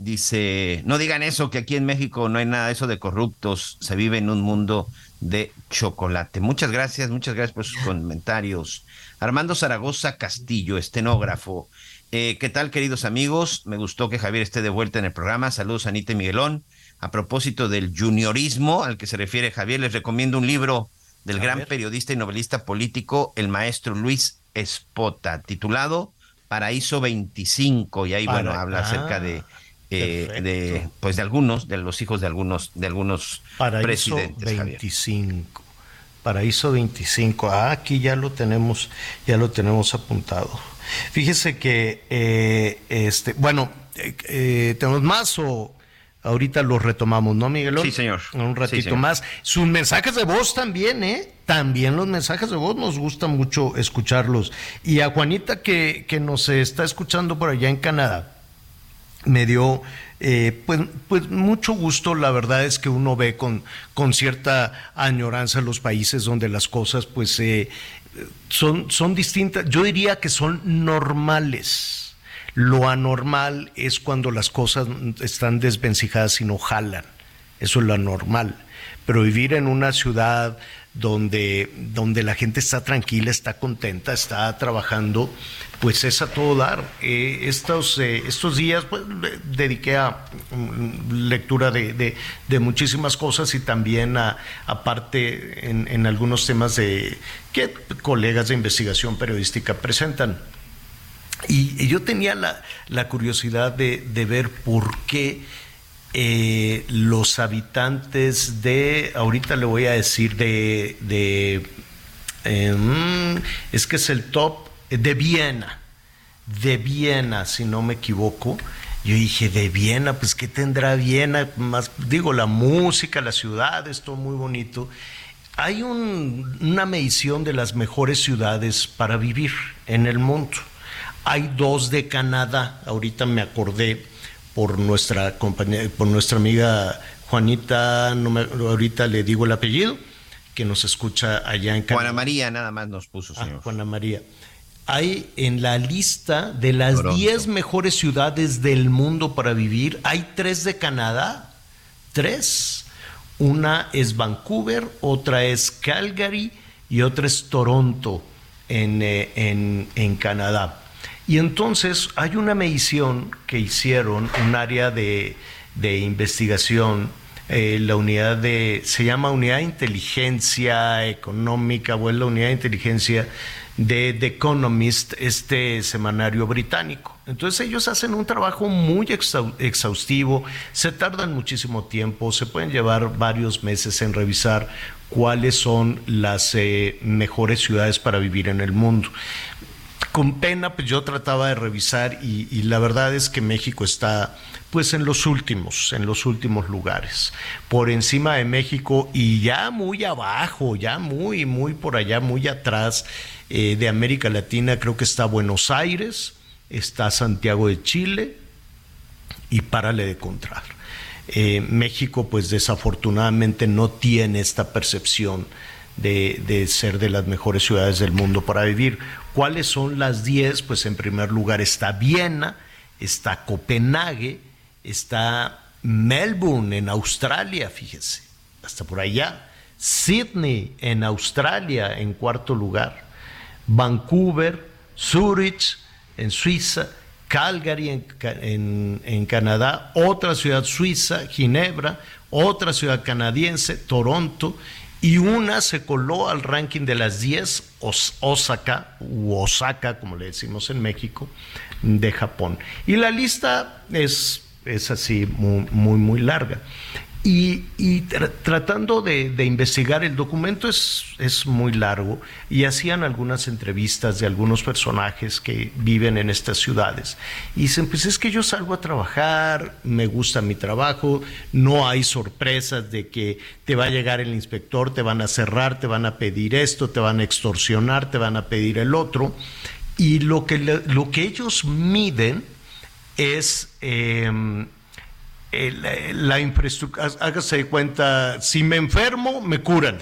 Dice, no digan eso, que aquí en México no hay nada de eso de corruptos, se vive en un mundo de chocolate. Muchas gracias, muchas gracias por sus comentarios. Armando Zaragoza Castillo, estenógrafo. Eh, ¿Qué tal, queridos amigos? Me gustó que Javier esté de vuelta en el programa. Saludos, Anita y Miguelón. A propósito del juniorismo al que se refiere Javier, les recomiendo un libro del gran periodista y novelista político, el maestro Luis Espota, titulado Paraíso 25. Y ahí, bueno, habla acerca de eh, de pues de algunos de los hijos de algunos de algunos Paraíso presidentes 25 Paraíso 25 ah, aquí ya lo tenemos ya lo tenemos apuntado. Fíjese que eh, este bueno eh, tenemos más o ahorita lo retomamos no Miguel sí señor. Un ratito Sí, señor. más. Sus mensajes de voz también eh también los mensajes de voz nos gusta mucho escucharlos. Y a Juanita que que nos está escuchando por allá en Canadá me dio eh, pues, pues mucho gusto, la verdad es que uno ve con, con cierta añoranza los países donde las cosas pues eh, son, son distintas, yo diría que son normales. Lo anormal es cuando las cosas están desvencijadas y no jalan, eso es lo anormal. Pero vivir en una ciudad donde, donde la gente está tranquila, está contenta, está trabajando, pues es a todo dar. Eh, estos, eh, estos días pues, dediqué a mm, lectura de, de- muchísimas cosas y también a, aparte en, en algunos temas de que colegas de investigación periodística presentan. Y, y yo tenía la, la curiosidad de, de ver por qué eh, los habitantes de, ahorita le voy a decir, de, de eh, mm, es que es el top de Viena, de Viena, si no me equivoco. Yo dije, de Viena, pues ¿qué tendrá Viena? Más, digo, la música, la ciudad, es todo muy bonito. Hay un- una medición de las mejores ciudades para vivir en el mundo. Hay dos de Canadá, ahorita me acordé por nuestra compañera, por nuestra amiga Juanita, no me- ahorita le digo el apellido, que nos escucha allá en Canadá. Juana María nada más nos puso, Ah, señor. Juana María. Hay en la lista de las Toronto. 10 mejores ciudades del mundo para vivir, hay tres de Canadá. Tres. Una es Vancouver, otra es Calgary y otra es Toronto en, eh, en- en Canadá. Y entonces hay una medición que hicieron, un área de, de investigación, eh, la unidad de, se llama Unidad de Inteligencia Económica, o es la Unidad de Inteligencia de The Economist, este semanario británico. Entonces ellos hacen un trabajo muy exhaustivo, se tardan muchísimo tiempo, se pueden llevar varios meses en revisar cuáles son las eh, mejores ciudades para vivir en el mundo con pena, pues yo trataba de revisar y, la verdad es que México está pues en los últimos, en los últimos lugares. Por encima de México y ya muy abajo, ya muy, muy por allá, muy atrás eh, de América Latina, creo que está Buenos Aires, está Santiago de Chile y párale de contar. Eh, México, pues desafortunadamente no tiene esta percepción de ser de las mejores ciudades del mundo para vivir. ¿Cuáles son las 10? Pues en primer lugar está Viena, está Copenhague, está Melbourne en Australia, fíjese, hasta por allá. Sydney en Australia en cuarto lugar. Vancouver, Zurich en Suiza, Calgary en, en- en Canadá, otra ciudad suiza, Ginebra, otra ciudad canadiense, Toronto, y una se coló al ranking de las 10, Os- Osaka, u Osaka, como le decimos en México, de Japón. Y la lista es es así muy, muy larga. Y, tratando de, investigar, el documento es, es muy largo y hacían algunas entrevistas de algunos personajes que viven en estas ciudades. Y dicen, pues es que yo salgo a trabajar, me gusta mi trabajo, no hay sorpresas de que te va a llegar el inspector, te van a cerrar, te van a pedir esto, te van a extorsionar, te van a pedir el otro. Y lo que, lo que ellos miden es... Em, la infraestructura, hágase de cuenta, si me enfermo, me curan.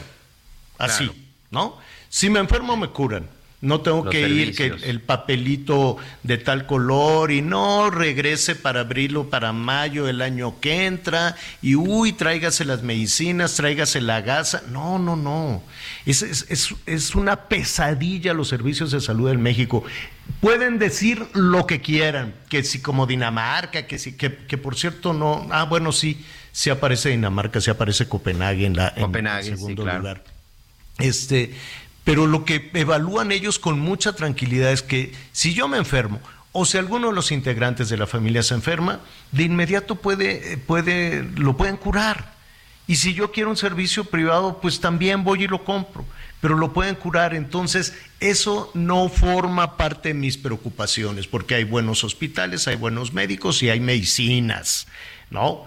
Así, ¿no? Si me enfermo, me curan. No tengo que ir que el papelito de tal color y no regrese para abrirlo para mayo del año que entra y uy, tráigase las medicinas, tráigase la gasa. No, no, no. Es, es, es, una pesadilla los servicios de salud en México. Pueden decir lo que quieran, que si como Dinamarca, que si, que, que por cierto no, ah, bueno, sí, sí aparece Dinamarca, sí aparece Copenhague en la en segundo lugar. Este, pero lo que evalúan ellos con mucha tranquilidad es que si yo me enfermo o si alguno de los integrantes de la familia se enferma, de inmediato puede, puede, lo pueden curar. Y si yo quiero un servicio privado, pues también voy y lo compro, pero lo pueden curar. Entonces, eso no forma parte de mis preocupaciones, porque hay buenos hospitales, hay buenos médicos y hay medicinas, ¿no?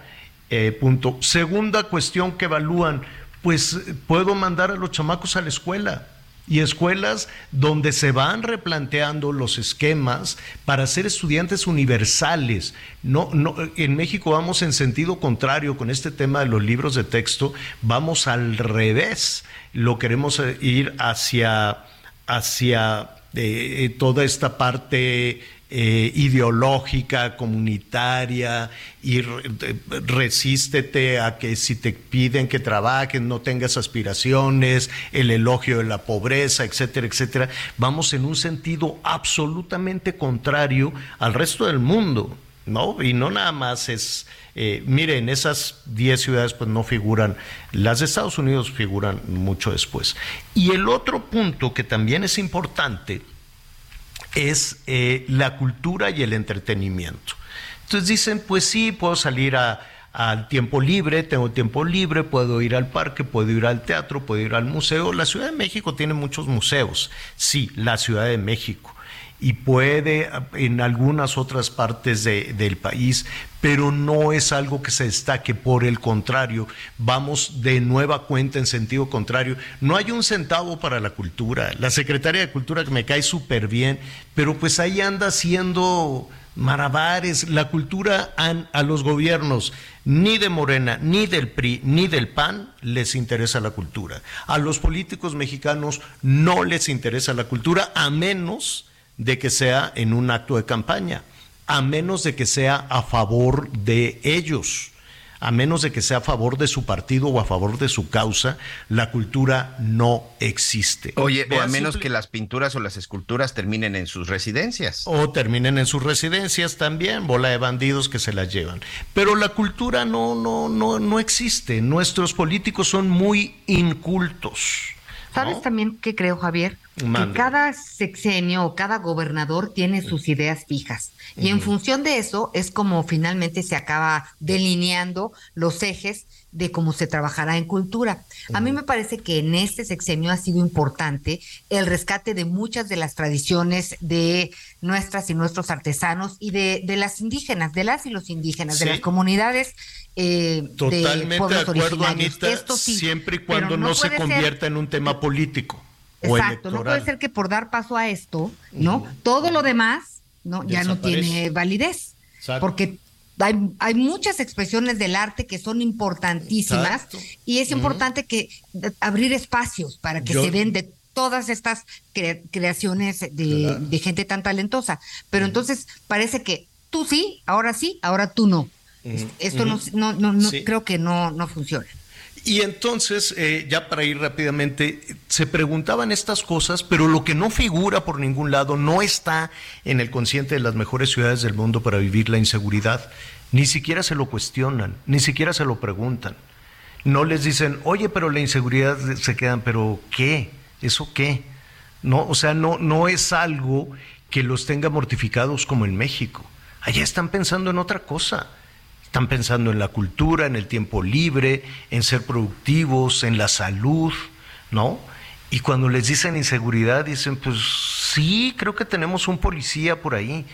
Eh, punto. Segunda cuestión que evalúan, pues puedo mandar a los chamacos a la escuela y escuelas donde se van replanteando los esquemas para ser estudiantes universales. No, no, en México vamos en sentido contrario con este tema de los libros de texto, vamos al revés. Lo queremos eh, ir hacia, hacia eh, toda esta parte eh, ideológica, comunitaria, y resístete a que si te piden que trabajes, no tengas aspiraciones, el elogio de la pobreza, etcétera, etcétera. Vamos en un sentido absolutamente contrario al resto del mundo. ¿no? Y no nada más es, eh, mire, en esas 10 ciudades pues no figuran, las de Estados Unidos figuran mucho después. Y el otro punto que también es importante es eh, la cultura y el entretenimiento. Entonces dicen, pues sí, puedo salir al tiempo libre, tengo tiempo libre, puedo ir al parque, puedo ir al teatro, puedo ir al museo. La Ciudad de México tiene muchos museos, sí, la Ciudad de México y puede en algunas otras partes del país, pero no es algo que se destaque, por el contrario, vamos de nueva cuenta en sentido contrario. No hay un centavo para la cultura. La secretaria de Cultura que me cae súper bien, pero pues ahí anda haciendo marabares. La cultura a los gobiernos, ni de Morena, ni del PRI, ni del PAN, les interesa la cultura. A los políticos mexicanos no les interesa la cultura, a menos de que sea en un acto de campaña, a menos de que sea a favor de ellos a menos de que sea a favor de su partido o a favor de su causa, la cultura no existe. Oye, o a menos que las pinturas o las esculturas terminen en sus residencias. O terminen en sus residencias también, bola de bandidos que se las llevan. Pero la cultura no, no, no, no existe. Nuestros políticos son muy incultos. ¿Sabes también qué creo, Javier? Que cada sexenio o cada gobernador tiene sus ideas fijas. Y en función de eso es como finalmente se acaba delineando los ejes de cómo se trabajará en cultura. A mí me parece que en este sexenio ha sido importante el rescate de muchas de las tradiciones de nuestras y nuestros artesanos y de, de las indígenas, de las y los indígenas, de las comunidades eh, Totalmente de, acuerdo, Anita, siempre y cuando no, se convierta en un tema político. Exacto, no puede ser que por dar paso a esto, ¿no? Todo lo demás, ¿no? Ya no tiene validez. Porque hay, hay, muchas expresiones del arte que son importantísimas y es importante que abrir espacios para que se den de todas estas creaciones de, de, gente tan talentosa. Pero entonces parece que tú sí, ahora sí, ahora tú no. Esto no, no, no, creo que no, no funciona. Y entonces, eh, ya para ir rápidamente, se preguntaban estas cosas, pero lo que no figura por ningún lado no está en el consciente de las mejores ciudades del mundo para vivir la inseguridad. Ni siquiera se lo cuestionan, ni siquiera se lo preguntan. No les dicen, oye, pero la inseguridad se quedan, pero ¿qué? ¿Eso qué? No, o sea, no, no es algo que los tenga mortificados como en México. Allá están pensando en otra cosa Están pensando en la cultura, en el tiempo libre, en ser productivos, en la salud, ¿no? Y cuando les dicen inseguridad, dicen, pues sí, creo que tenemos un policía por ahí,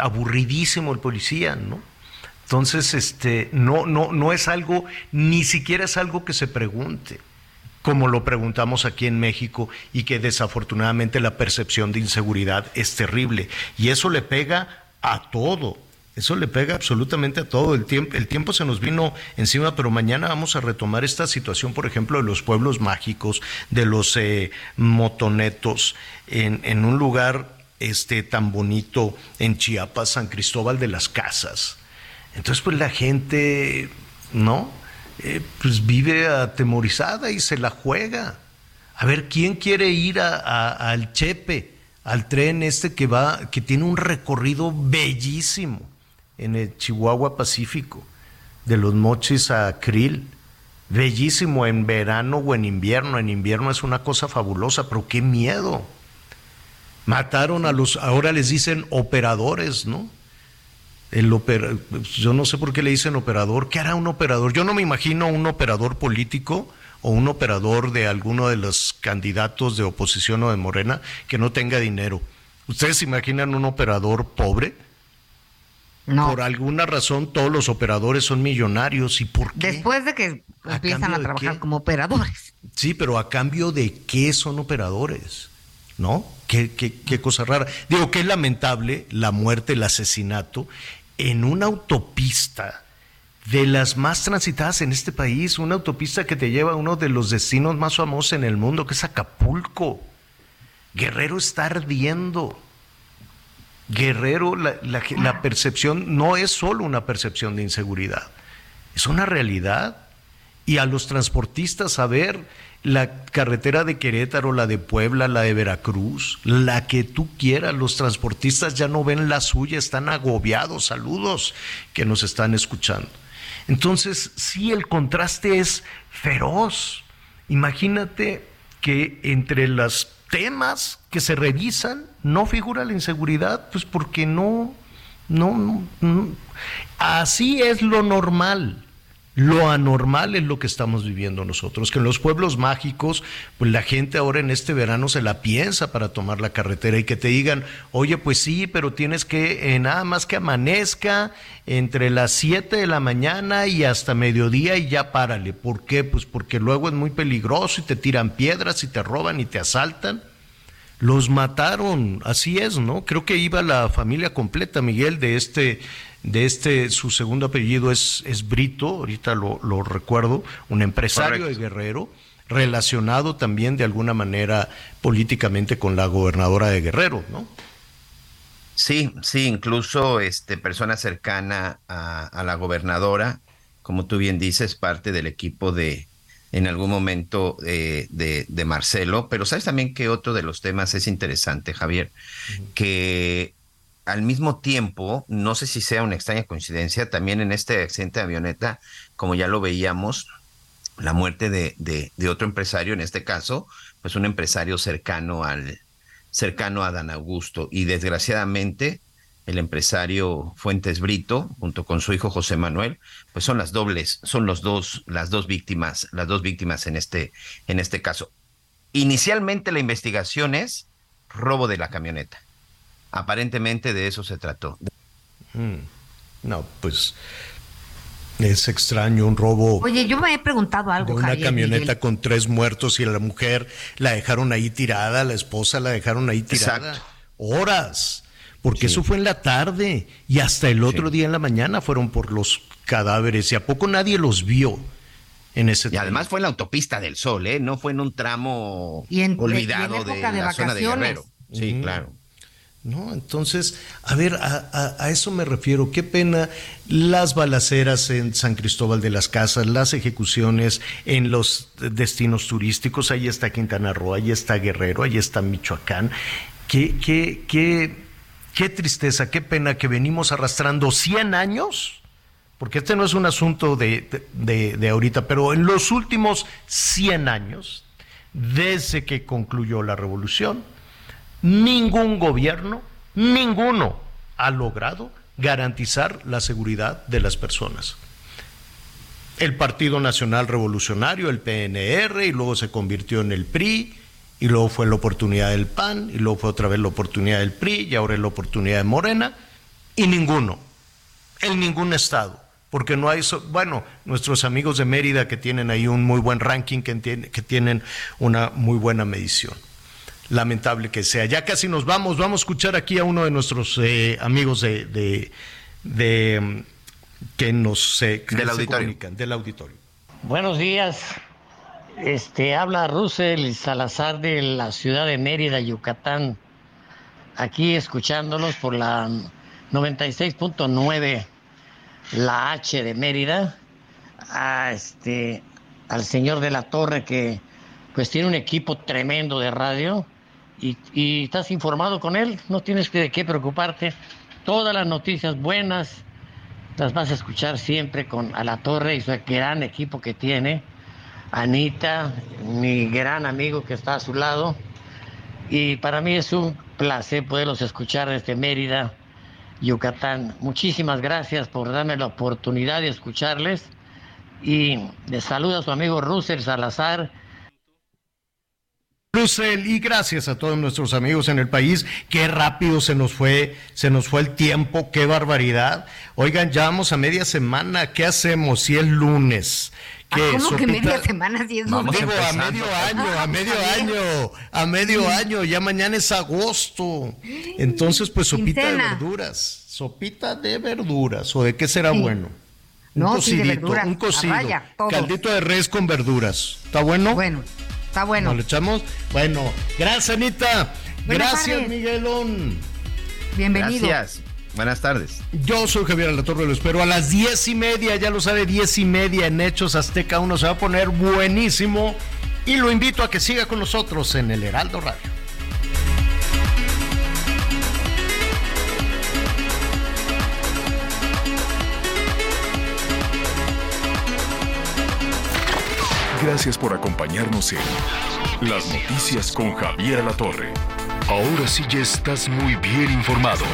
aburridísimo el policía, ¿no? Entonces, este, no, no, no es algo, ni siquiera es algo que se pregunte, como lo preguntamos aquí en México, y que desafortunadamente la percepción de inseguridad es terrible. Y eso le pega a todo. Eso le pega absolutamente a todo. El tiempo, el tiempo se nos vino encima, pero mañana vamos a retomar esta situación, por ejemplo, de los pueblos mágicos, de los eh, motonetos, en, en, un lugar este, tan bonito en Chiapas, San Cristóbal de las Casas. Entonces, pues la gente, ¿no? Eh, pues vive atemorizada y se la juega. A ver, ¿quién quiere ir a, a, al Chepe, al tren este que va, que tiene un recorrido bellísimo? En el Chihuahua Pacífico, de los mochis a Krill. Bellísimo en verano o en invierno. En invierno es una cosa fabulosa, pero qué miedo. Mataron a los, ahora les dicen operadores, ¿no? El oper, yo no sé por qué le dicen operador. ¿Qué hará un operador? Yo no me imagino un operador político o un operador de alguno de los candidatos de oposición o de Morena que no tenga dinero. ¿Ustedes se imaginan un operador pobre? Por alguna razón todos los operadores son millonarios. ¿Y por qué? Después de que empiezan a trabajar como operadores. Sí, pero a cambio de qué son operadores, ¿no? Qué, qué, qué cosa rara. Digo, qué lamentable la muerte, el asesinato en una autopista de las más transitadas en este país, una autopista que te lleva a uno de los destinos más famosos en el mundo, que es Acapulco. Guerrero está ardiendo. Guerrero, la, percepción no es solo una percepción de inseguridad, es una realidad. Y a los transportistas saber la carretera de Querétaro, la de Puebla, la de Veracruz, la que tú quieras, los transportistas ya no ven la suya, están agobiados. Saludos que nos están escuchando. Entonces, sí, el contraste es feroz. Imagínate que entre los temas que se revisan no figura la inseguridad, pues porque no, no, no, no, así es lo normal. Lo anormal es lo que estamos viviendo nosotros, que en los pueblos mágicos, pues la gente ahora en este verano se la piensa para tomar la carretera y que te digan, oye, pues sí, pero tienes que, eh, nada más que amanezca entre las 7 de la mañana y hasta mediodía y ya párale. ¿Por qué? Pues porque luego es muy peligroso y te tiran piedras y te roban y te asaltan los mataron, así es, ¿no? Creo que iba la familia completa, Miguel, de este, de este, su segundo apellido es, es Brito, ahorita lo, lo recuerdo, un empresario Correcto. de Guerrero, relacionado también de alguna manera políticamente con la gobernadora de Guerrero, ¿no? Sí, sí, incluso este, persona cercana a, a la gobernadora, como tú bien dices, parte del equipo de, en algún momento eh, de, de, Marcelo, pero sabes también que otro de los temas es interesante, Javier, uh -huh. que al mismo tiempo, no sé si sea una extraña coincidencia, también en este accidente de avioneta, como ya lo veíamos, la muerte de, de, de otro empresario, en este caso, pues un empresario cercano al cercano a Dan Augusto. Y desgraciadamente el empresario Fuentes Brito, junto con su hijo José Manuel, pues son las dobles, son los dos, las dos víctimas, las dos víctimas en este, en este caso. Inicialmente la investigación es robo de la camioneta. Aparentemente de eso se trató. Mm. No, pues es extraño un robo. Oye, yo me he preguntado algo. De una Javier, camioneta Miguel. con tres muertos y la mujer la dejaron ahí tirada, la esposa la dejaron ahí tirada. Exacto. Horas porque sí. eso fue en la tarde y hasta el otro sí. día en la mañana fueron por los cadáveres y a poco nadie los vio en ese Y además fue en la autopista del Sol, ¿eh? No fue en un tramo y en, olvidado y en de, de, la vacaciones. zona de Guerrero. Sí, claro. ¿no? Entonces, a ver, a, a, a, eso me refiero. Qué pena las balaceras en San Cristóbal de las Casas, las ejecuciones en los destinos turísticos. Ahí está Quintana Roo, ahí está Guerrero, ahí está Michoacán. Qué, qué, qué, qué tristeza, qué pena que venimos arrastrando 100 años. Porque este no es un asunto de, de, ahorita, pero en los últimos 100 años, desde que concluyó la revolución, ningún gobierno, ninguno ha logrado garantizar la seguridad de las personas. El Partido Nacional Revolucionario, el PNR, y luego se convirtió en el PRI, y luego fue la oportunidad del PAN, y luego fue otra vez la oportunidad del PRI, y ahora es la oportunidad de Morena, y ninguno, en ningún estado porque no hay, bueno, nuestros amigos de Mérida que tienen ahí un muy buen ranking, que, que tienen una muy buena medición. Lamentable que sea. Ya casi nos vamos, vamos a escuchar aquí a uno de nuestros eh, amigos de, de, que nos eh, del auditorio. comunican, del auditorio. Buenos días. Este habla Russell Salazar de la ciudad de Mérida, Yucatán. Aquí escuchándolos por la 96.9 la H de Mérida, a este, al señor de la Torre que pues tiene un equipo tremendo de radio y, estás informado con él, no tienes de qué preocuparte. Todas las noticias buenas las vas a escuchar siempre con a la Torre y su gran equipo que tiene. Anita, mi gran amigo que está a su lado. Y para mí es un placer poderlos escuchar desde Mérida Yucatán. Muchísimas gracias por darme la oportunidad de escucharles y les saluda a su amigo Russell Salazar. Russell, y gracias a todos nuestros amigos en el país. Qué rápido se nos fue, se nos fue el tiempo, qué barbaridad. Oigan, ya vamos a media semana, ¿qué hacemos si es lunes? Ah, ¿Cómo que media semana si es lunes? Digo, a medio año, a medio año, a medio año, ya mañana es agosto. Entonces, pues sopita de verduras, sopita de verduras, ¿o de qué será bueno? Un cocidito, un cocido, caldito de res con verduras. ¿Está bueno? Bueno, está bueno. ¿Nos lo echamos? Bueno, gracias Anita. gracias Miguelón. Bienvenido. Gracias. Buenas tardes. Yo soy Javier Alatorre, lo espero a las diez y media, ya lo sabe, diez y media en Hechos Azteca uno se va a poner buenísimo y lo invito a que siga con nosotros en el Heraldo Radio. Gracias por acompañarnos en Las Noticias con Javier Alatorre. Ahora sí ya estás muy bien informado.